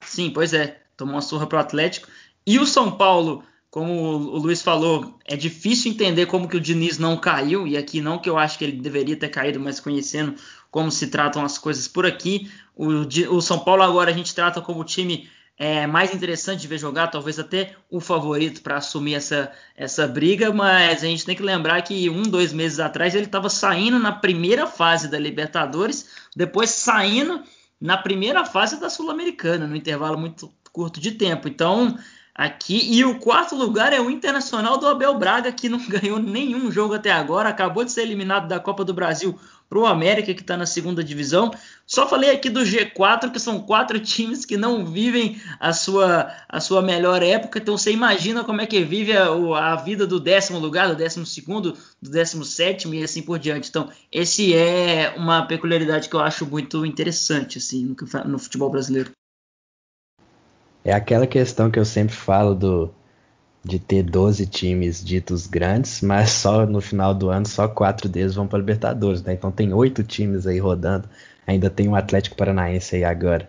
Sim, pois é. Tomou uma surra para o Atlético. E o São Paulo como o Luiz falou, é difícil entender como que o Diniz não caiu, e aqui não que eu acho que ele deveria ter caído, mas conhecendo como se tratam as coisas por aqui. O, o São Paulo agora a gente trata como o time é, mais interessante de ver jogar, talvez até o favorito para assumir essa, essa briga, mas a gente tem que lembrar que um, dois meses atrás ele estava saindo na primeira fase da Libertadores, depois saindo na primeira fase da Sul-Americana, no intervalo muito curto de tempo. Então aqui. E o quarto lugar é o Internacional do Abel Braga, que não [LAUGHS] ganhou nenhum jogo até agora, acabou de ser eliminado da Copa do Brasil para o América, que está na segunda divisão. Só falei aqui do G4, que são quatro times que não vivem a sua, a sua melhor época. Então você imagina como é que vive a, a vida do décimo lugar, do décimo segundo, do décimo sétimo e assim por diante. Então, esse é uma peculiaridade que eu acho muito interessante assim, no, no futebol brasileiro. É aquela questão que eu sempre falo do de ter 12 times ditos grandes, mas só no final do ano só quatro deles vão para Libertadores, né? Então tem oito times aí rodando. Ainda tem o Atlético Paranaense aí agora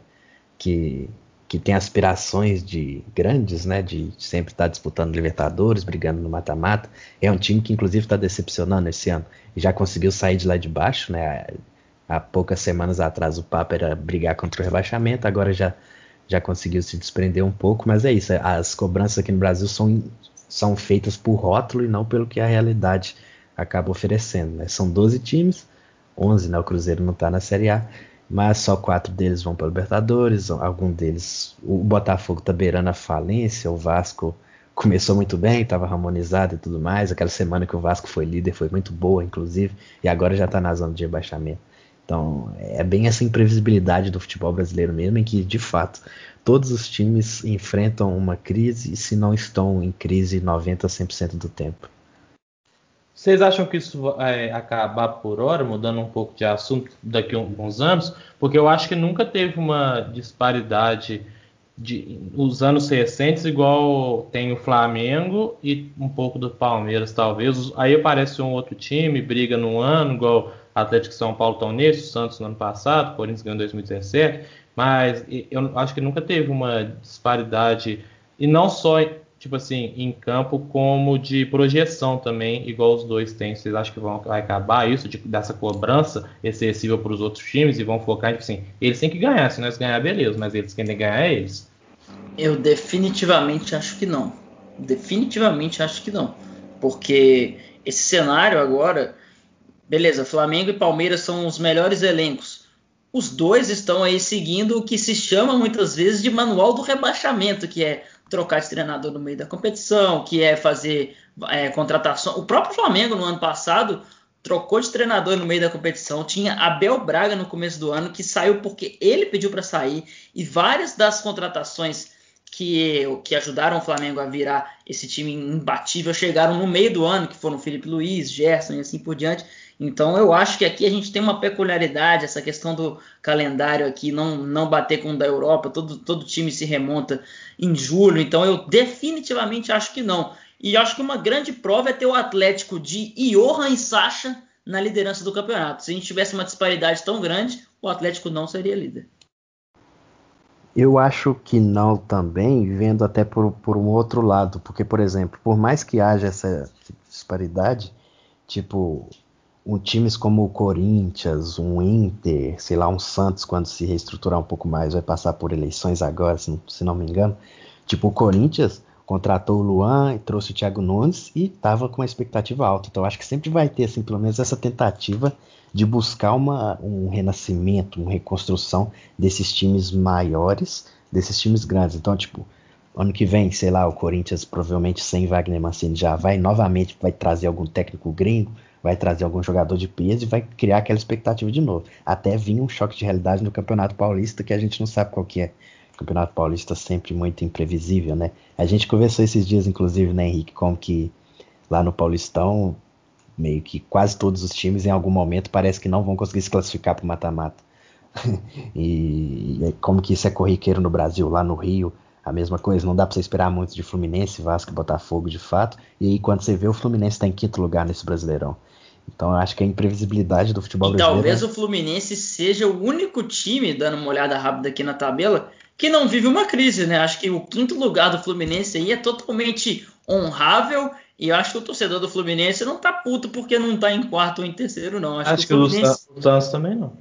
que que tem aspirações de grandes, né? De sempre estar tá disputando Libertadores, brigando no mata-mata. É um time que inclusive está decepcionando esse ano e já conseguiu sair de lá de baixo, né? Há poucas semanas atrás o papo era brigar contra o rebaixamento, agora já já conseguiu se desprender um pouco, mas é isso. As cobranças aqui no Brasil são, são feitas por rótulo e não pelo que a realidade acaba oferecendo. Né? São 12 times, 11, né? O Cruzeiro não está na Série A, mas só quatro deles vão para Libertadores. Algum deles, o Botafogo está beirando a falência, o Vasco [LAUGHS] começou muito bem, estava harmonizado e tudo mais. Aquela semana que o Vasco foi líder foi muito boa, inclusive, e agora já está na zona de rebaixamento. Então, é bem essa imprevisibilidade do futebol brasileiro mesmo, em que, de fato, todos os times enfrentam uma crise se não estão em crise 90 a 100% do tempo. Vocês acham que isso vai acabar por hora, mudando um pouco de assunto daqui a alguns anos? Porque eu acho que nunca teve uma disparidade de, os anos recentes, igual tem o Flamengo e um pouco do Palmeiras, talvez. Aí aparece um outro time, briga num ano, igual Atlético São Paulo estão nesse, o Santos no ano passado, o Corinthians ganhou em 2017. Mas eu acho que nunca teve uma disparidade, e não só tipo assim, em campo, como de projeção também, igual os dois têm. Vocês acham que vão vai acabar isso, de, dessa cobrança excessiva para os outros times e vão focar tipo assim, eles têm que ganhar, se nós ganhar, beleza, mas eles quem tem que ganhar é eles. Eu definitivamente acho que não. Definitivamente acho que não. Porque esse cenário agora, beleza, Flamengo e Palmeiras são os melhores elencos. Os dois estão aí seguindo o que se chama muitas vezes de manual do rebaixamento, que é trocar de treinador no meio da competição, que é fazer é, contratação. O próprio Flamengo no ano passado trocou de treinador no meio da competição. Tinha Abel Braga no começo do ano que saiu porque ele pediu para sair e várias das contratações que, que ajudaram o Flamengo a virar esse time imbatível chegaram no meio do ano, que foram Felipe Luiz, Gerson e assim por diante. Então eu acho que aqui a gente tem uma peculiaridade, essa questão do calendário aqui não, não bater com o da Europa, todo, todo time se remonta em julho, então eu definitivamente acho que não. E acho que uma grande prova é ter o Atlético de Johan e Sacha na liderança do campeonato. Se a gente tivesse uma disparidade tão grande, o Atlético não seria líder. Eu acho que não também, vendo até por, por um outro lado, porque, por exemplo, por mais que haja essa disparidade, tipo, um times como o Corinthians, um Inter, sei lá, um Santos, quando se reestruturar um pouco mais, vai passar por eleições agora, se não, se não me engano. Tipo, o Corinthians contratou o Luan e trouxe o Thiago Nunes e estava com uma expectativa alta. Então, acho que sempre vai ter, assim, pelo menos essa tentativa de buscar uma, um renascimento, uma reconstrução desses times maiores, desses times grandes. Então, tipo, ano que vem, sei lá, o Corinthians provavelmente sem Wagner Mancini já vai novamente vai trazer algum técnico gringo, vai trazer algum jogador de peso e vai criar aquela expectativa de novo. Até vir um choque de realidade no Campeonato Paulista que a gente não sabe qual que é. O Campeonato Paulista sempre muito imprevisível, né? A gente conversou esses dias, inclusive, né, Henrique, como que lá no Paulistão, meio que quase todos os times em algum momento parece que não vão conseguir se classificar para o mata-mata. [LAUGHS] e, e como que isso é corriqueiro no Brasil, lá no Rio, a mesma coisa, não dá para você esperar muito de Fluminense, Vasco Botafogo de fato. E aí quando você vê o Fluminense está em quinto lugar nesse Brasileirão. Então eu acho que a imprevisibilidade do futebol e brasileiro. Talvez é o Fluminense seja o único time, dando uma olhada rápida aqui na tabela, que não vive uma crise, né? Acho que o quinto lugar do Fluminense aí é totalmente honrável. E eu acho que o torcedor do Fluminense não tá puto porque não tá em quarto ou em terceiro, não. Acho, acho que, o, Fluminense... o Santos também não.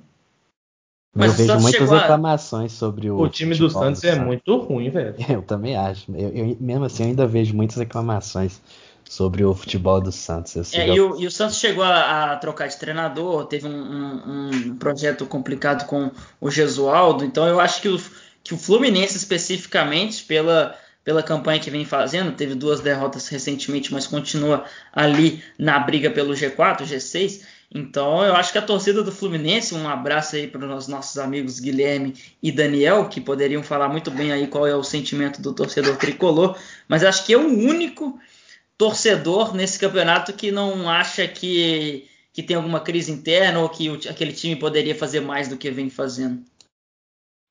Mas eu vejo muitas reclamações a... sobre o. O time do Santos é muito ruim, velho. [LAUGHS] Eu também acho. Eu, eu, mesmo assim, eu ainda vejo muitas reclamações sobre o futebol do Santos. É, e, o, e, o, Santos chegou a, a, trocar de treinador, teve um, um, um, projeto complicado com o Gesualdo, então eu acho que o, que o Fluminense especificamente, pela, pela campanha que vem fazendo, teve duas derrotas recentemente, mas continua ali na briga pelo G4, G6. Então eu acho que a torcida do Fluminense, um abraço aí para os nossos amigos Guilherme e Daniel, que poderiam falar muito bem aí qual é o sentimento do torcedor tricolor, mas acho que é o único torcedor nesse campeonato que não acha que, que tem alguma crise interna ou que o, aquele time poderia fazer mais do que vem fazendo.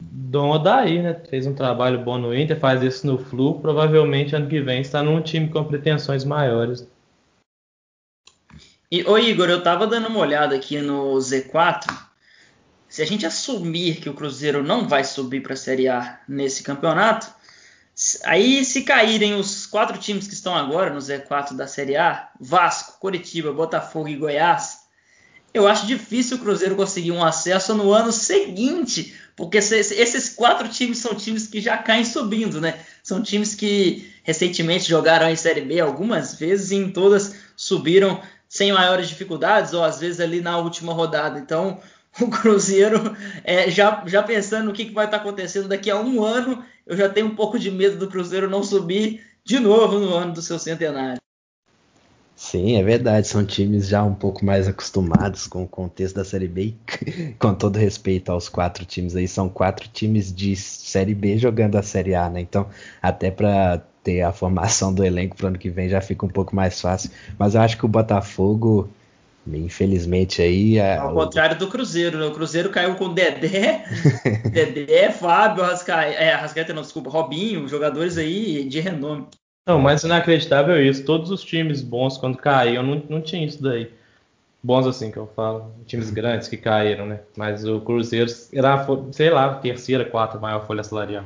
Dom Odaí, né? Fez um trabalho bom no Inter, faz isso no Flu. Provavelmente ano que vem está num time com pretensões maiores. E, ô Igor, eu tava dando uma olhada aqui no Z4. Se a gente assumir que o Cruzeiro não vai subir para a Série A nesse campeonato, Aí, se caírem os quatro times que estão agora no Z4 da Série A, Vasco, Coritiba, Botafogo e Goiás, eu acho difícil o Cruzeiro conseguir um acesso no ano seguinte, porque esses quatro times são times que já caem subindo, né? São times que recentemente jogaram em Série B algumas vezes e em todas subiram sem maiores dificuldades, ou às vezes ali na última rodada. Então, [LAUGHS] o Cruzeiro, é, já, já pensando no que, que vai estar acontecendo daqui a um ano, eu já tenho um pouco de medo do Cruzeiro não subir de novo no ano do seu centenário. Sim, é verdade. São times já um pouco mais acostumados com o contexto da Série B. [LAUGHS] com todo respeito aos quatro times aí, são quatro times de Série B jogando a Série A, né? Então, até para ter a formação do elenco para o ano que vem já fica um pouco mais fácil. Mas eu acho que o Botafogo, infelizmente aí. É, Ao contrário do Cruzeiro, né? O Cruzeiro caiu com Dedé, [LAUGHS] Dedé, Fábio, Rascaeta, é, Rascaeta não, desculpa, Robinho, jogadores aí de renome. Não, mas inacreditável é isso. Todos os times bons quando caíam não, não tinha isso daí. Bons assim que eu falo, times grandes que caíram, né? Mas o Cruzeiro era, sei lá, terceira, quarta maior folha salarial.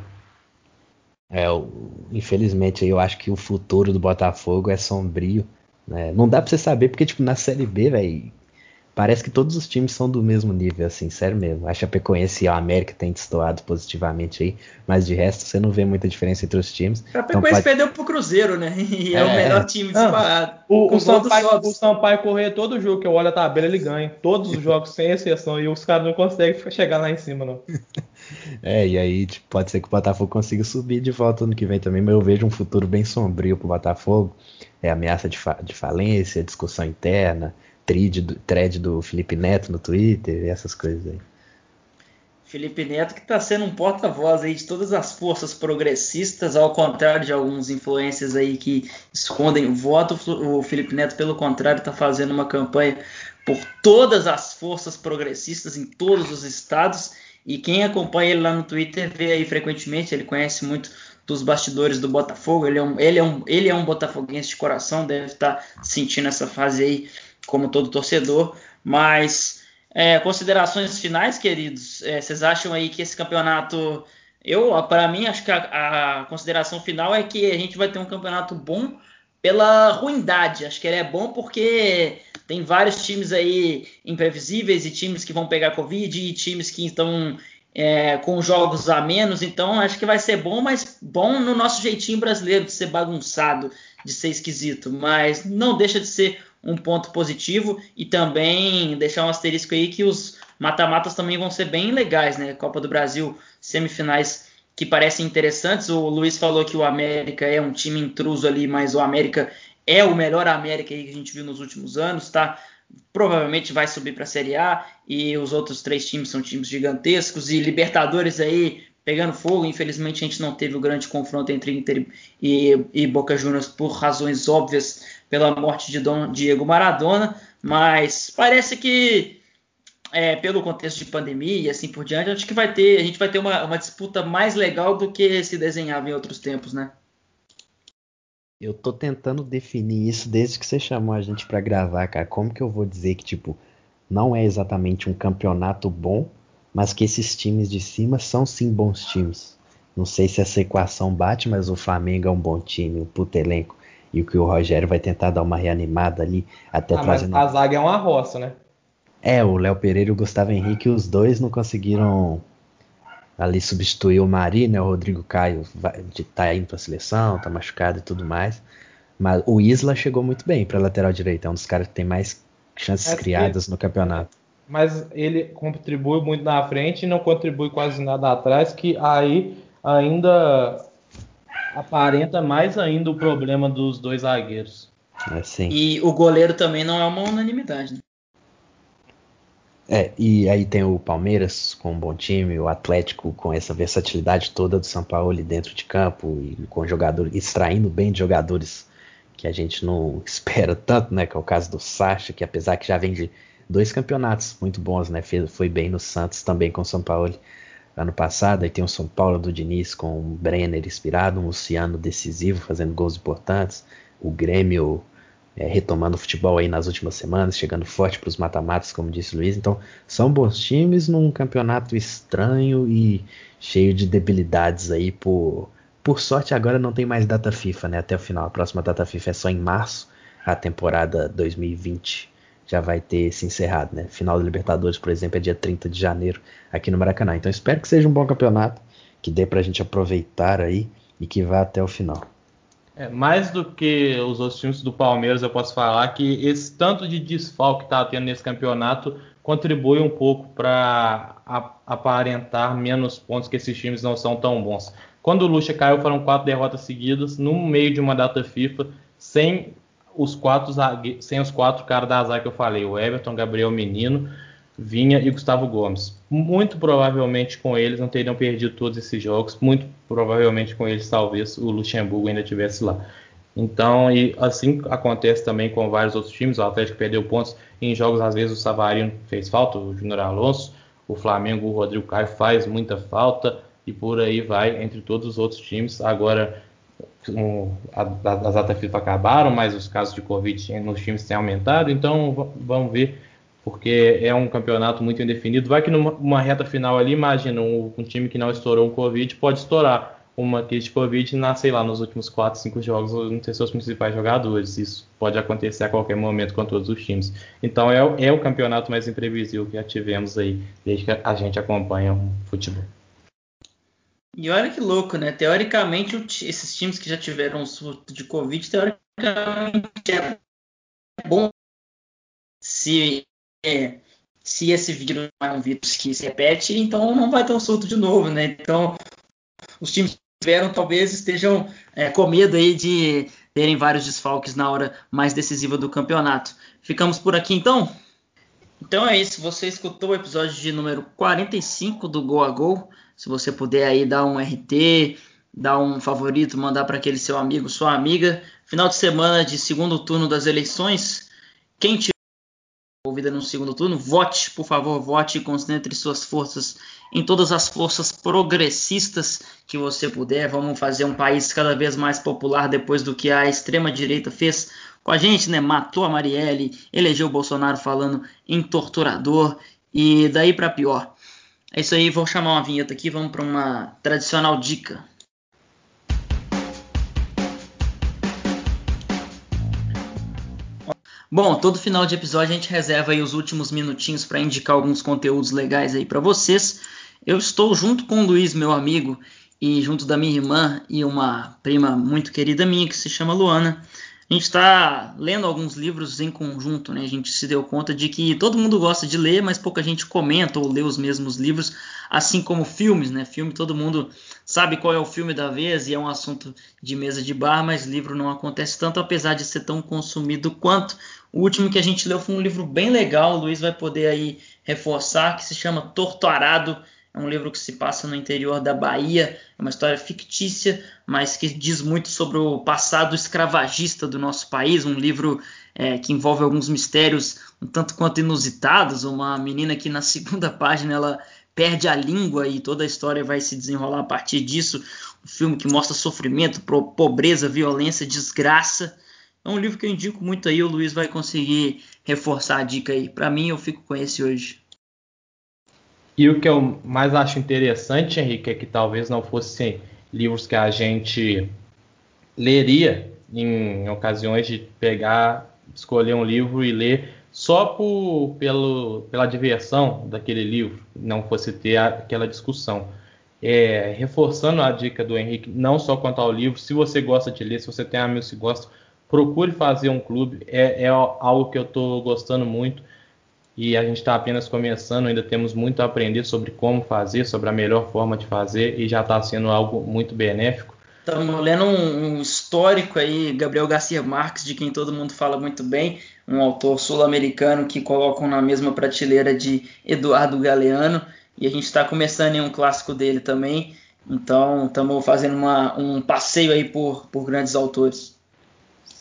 É, infelizmente eu acho que o futuro do Botafogo é sombrio. Né? Não dá pra você saber, porque tipo, na Série B, velho, parece que todos os times são do mesmo nível, assim, sério mesmo. A Chapecoense e a América têm destoado positivamente aí, mas de resto você não vê muita diferença entre os times. A Chapecoense então, pode... perdeu pro Cruzeiro, né? [LAUGHS] E é, é o melhor time disparado. O, o, Sampaio, o Sampaio correr todo jogo que eu olho a tabela, ele ganha. Todos os jogos, sem exceção, e os caras não conseguem chegar lá em cima, não. [LAUGHS] É, e aí tipo, pode ser que o Botafogo consiga subir de volta ano que vem também, mas eu vejo um futuro bem sombrio pro Botafogo. É ameaça de, fa de falência, discussão interna, thread do, thread do Felipe Neto no Twitter essas coisas aí. Felipe Neto que está sendo um porta-voz aí de todas as forças progressistas, ao contrário de alguns influências aí que escondem o voto, o Felipe Neto, pelo contrário, está fazendo uma campanha por todas as forças progressistas em todos os estados e quem acompanha ele lá no Twitter vê aí frequentemente, ele conhece muito dos bastidores do Botafogo, ele é um, ele é um, ele é um botafoguense de coração, deve estar sentindo essa fase aí como todo torcedor, mas é, considerações finais, queridos, é, vocês acham aí que esse campeonato, eu, para mim, acho que a, a, consideração final é que a gente vai ter um campeonato bom pela ruindade, acho que ele é bom porque tem vários times aí imprevisíveis e times que vão pegar Covid e times que estão é, com jogos a menos. Então acho que vai ser bom, mas bom no nosso jeitinho brasileiro de ser bagunçado, de ser esquisito. Mas não deixa de ser um ponto positivo e também deixar um asterisco aí que os mata-matas também vão ser bem legais, né? Copa do Brasil, semifinais que parecem interessantes. O Luiz falou que o América é um time intruso ali, mas o América é o melhor América que a gente viu nos últimos anos, tá? Provavelmente vai subir para a Série A e os outros três times são times gigantescos e Libertadores aí pegando fogo. Infelizmente a gente não teve o grande confronto entre Inter e, e Boca Juniors por razões óbvias pela morte de Dom Diego Maradona, mas parece que é, pelo contexto de pandemia e assim por diante, acho que vai ter, a gente vai ter uma, uma disputa mais legal do que se desenhava em outros tempos, né? Eu tô tentando definir isso desde que você chamou a gente para gravar, cara. Como que eu vou dizer que, tipo, não é exatamente um campeonato bom, mas que esses times de cima são sim bons times. Não sei se essa equação bate, mas o Flamengo é um bom time, um puto elenco. E o que o Rogério vai tentar dar uma reanimada ali, até ah, trazendo. Mas a zaga é uma roça, né? É, o Léo Pereira e o Gustavo Henrique, os dois não conseguiram ali substituiu o Mari, né? O Rodrigo Caio vai, tá indo para a seleção, tá machucado e tudo mais. Mas o Isla chegou muito bem para lateral direito, é um dos caras que tem mais chances é criadas no campeonato. Mas ele contribui muito na frente e não contribui quase nada atrás, que aí ainda aparenta mais ainda o problema dos dois zagueiros. É, sim. E o goleiro também não é uma unanimidade, né? É, e aí tem o Palmeiras com um bom time, o Atlético com essa versatilidade toda do São Paulo dentro de campo e com jogadores extraindo bem de jogadores que a gente não [LAUGHS] espera tanto, né? Que é o caso do Sacha, que apesar que já vem de dois campeonatos muito bons, né? Foi bem no Santos também com o São Paulo ano passado. Aí tem o São Paulo do Diniz com o Brenner inspirado, um Luciano decisivo fazendo gols importantes, o Grêmio é, retomando o futebol aí nas últimas semanas, chegando forte para os mata-matas, como disse o Luiz. Então, são bons times num campeonato estranho e cheio de debilidades aí. Por, por sorte, agora não tem mais data FIFA, né? Até o final. A próxima data FIFA é só em março. A temporada 2020 já vai ter se encerrado, né? Final da Libertadores, por exemplo, é dia 30 de janeiro aqui no Maracanã. Então, espero que seja um bom campeonato, que dê para a gente aproveitar aí e que vá até o final. É, mais do que os outros times do Palmeiras, eu posso falar que esse tanto de desfalque que está tendo nesse campeonato contribui um pouco para aparentar menos pontos que esses times não são tão bons. Quando o Lucha caiu, foram quatro derrotas seguidas no meio de uma data FIFA, sem os quatro, sem os quatro caras da azar que eu falei, o Everton, Gabriel Menino, Vinha e Gustavo Gomes. Muito provavelmente com eles não teriam perdido todos esses jogos. Muito provavelmente com eles talvez o Luxemburgo ainda tivesse lá. Então, e assim acontece também com vários outros times. O Atlético perdeu pontos em jogos, às vezes o Savarino fez falta, o Júnior Alonso, o Flamengo, o Rodrigo Caio faz muita falta e por aí vai entre todos os outros times. Agora, um, as datas FIFA acabaram, mas os casos de Covid nos times têm aumentado, então vamos ver, porque é um campeonato muito indefinido. Vai que numa reta final ali, imagina, um, um time que não estourou o Covid pode estourar uma crise de Covid na, sei lá, nos últimos 4, 5 jogos não ter seus principais jogadores. Isso pode acontecer a qualquer momento com todos os times. Então é, é o campeonato mais imprevisível que já tivemos aí, desde que a gente acompanha o futebol. E olha que louco, né? Teoricamente, esses times que já tiveram um surto de Covid, teoricamente é bom se, é, se esse vírus é um vírus que se repete, então não vai ter um surto de novo, né? Então, os times tiveram talvez estejam é, com medo aí de terem vários desfalques na hora mais decisiva do campeonato. Ficamos por aqui então? Então é isso, você escutou o episódio de número 45 do Go a Go. Se você puder aí dar um RT, dar um favorito, mandar para aquele seu amigo, sua amiga. Final de semana de segundo turno das eleições. Quem envolvida no segundo turno, vote, por favor, vote e concentre suas forças em todas as forças progressistas que você puder. Vamos fazer um país cada vez mais popular depois do que a extrema-direita fez com a gente, né? Matou a Marielle, elegeu o Bolsonaro falando em torturador e daí para pior. É isso aí, vou chamar uma vinheta aqui, vamos para uma tradicional dica. Bom, todo final de episódio a gente reserva aí os últimos minutinhos para indicar alguns conteúdos legais aí para vocês. Eu estou junto com o Luiz, meu amigo, e junto da minha irmã e uma prima muito querida minha que se chama Luana. A gente está lendo alguns livros em conjunto, né? A gente se deu conta de que todo mundo gosta de ler, mas pouca gente comenta ou lê os mesmos livros, assim como filmes, né? Filme todo mundo sabe qual é o filme da vez e é um assunto de mesa de bar, mas livro não acontece tanto, apesar de ser tão consumido quanto. O último que a gente leu foi um livro bem legal, o Luiz vai poder aí reforçar, que se chama Torturado é um livro que se passa no interior da Bahia, é uma história fictícia, mas que diz muito sobre o passado escravagista do nosso país. Um livro é, que envolve alguns mistérios um tanto quanto inusitados. Uma menina que na [LAUGHS] segunda página ela perde a língua e toda a história vai se desenrolar a partir disso. Um filme que mostra sofrimento, pobreza, violência, desgraça. É um livro que eu indico muito aí. O Luiz vai conseguir reforçar a dica aí. Para mim, eu fico com esse hoje. E o que eu mais acho interessante, Henrique, é que talvez não fossem livros que a gente leria em ocasiões de pegar, escolher um livro e ler só por, pelo, pela diversão daquele livro, não fosse ter aquela discussão. É, reforçando a dica do Henrique, não só quanto ao livro, se você gosta de ler, se você tem amigos que gostam, procure fazer um clube, é, é algo que eu estou gostando muito e a gente está apenas começando, ainda temos muito a aprender sobre como fazer, sobre a melhor forma de fazer e já está sendo algo muito benéfico. Estamos lendo um, um, histórico aí, Gabriel Garcia Marques, de quem todo mundo fala muito bem, um autor sul-americano que colocam na mesma prateleira de Eduardo Galeano, e a gente está começando em um clássico dele também, então estamos fazendo uma, um passeio aí por, por grandes autores.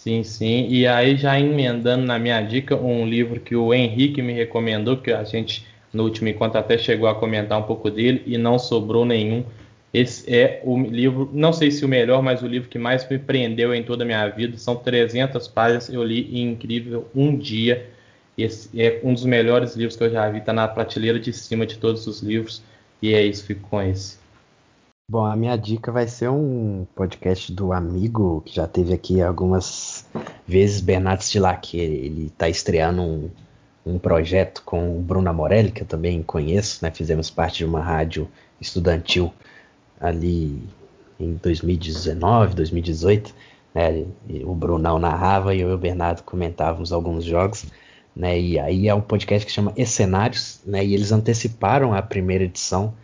Sim, sim. E aí, já emendando na minha dica, um livro que o Henrique me recomendou, que a gente no último encontro até chegou a comentar um pouco dele e não sobrou nenhum. Esse é o livro, não sei se o melhor, mas o livro que mais me prendeu em toda a minha vida. São 300 páginas, eu li em incrível um dia. Esse é um dos melhores livros que eu já vi, está na prateleira de cima de todos os livros. E é isso, fico com esse. Bom, a minha dica vai ser um podcast do amigo que já teve aqui algumas vezes, Bernardo Stilac. Ele está estreando um, um, projeto com o Bruno Morelli, que eu também conheço, né? Fizemos parte de uma rádio estudantil ali em 2019, 2018. Né? O Brunão narrava e eu e o Bernardo comentávamos alguns jogos. Né? E aí é um podcast que chama Escenários, né? E eles anteciparam a primeira edição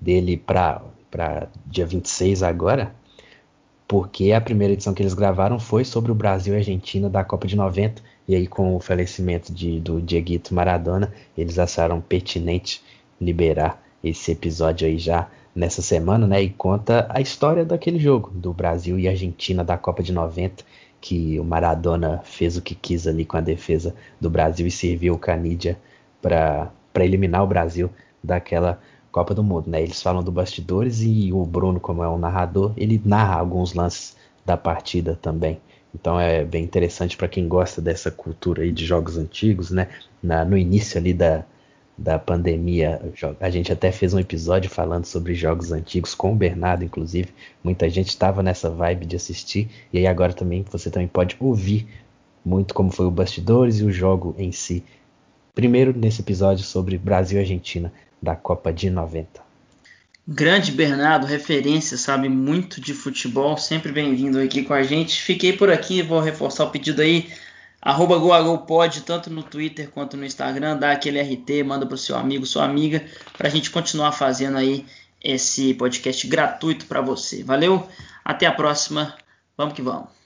dele para para dia 26 agora, porque a primeira edição que eles gravaram foi sobre o Brasil e Argentina da Copa de 90, E aí, com o falecimento de, do Dieguito Maradona, eles acharam pertinente liberar esse episódio aí já nessa semana, né? E conta a história daquele jogo, do Brasil e Argentina da Copa de 90, que o Maradona fez o que quis ali com a defesa do Brasil e serviu o Canidia para eliminar o Brasil daquela Copa do Mundo, né? Eles falam do bastidores e o Bruno, como é um narrador, ele narra alguns lances da partida também. Então é bem interessante para quem gosta dessa cultura aí de jogos antigos, né? Na, no início ali da, da pandemia, a gente até fez um episódio falando sobre jogos antigos com o Bernardo, inclusive. Muita gente estava nessa vibe de assistir e aí agora também você também pode ouvir muito como foi o bastidores e o jogo em si. Primeiro nesse episódio sobre Brasil e Argentina da Copa de 90. Grande Bernardo, referência, sabe muito de futebol, sempre bem-vindo aqui com a gente. Fiquei por aqui, vou reforçar o pedido aí. Arroba GoAGOPod, tanto no Twitter quanto no Instagram, dá aquele RT, manda para o seu amigo, sua amiga, para a gente continuar fazendo aí esse podcast gratuito para você. Valeu, até a próxima, vamos que vamos.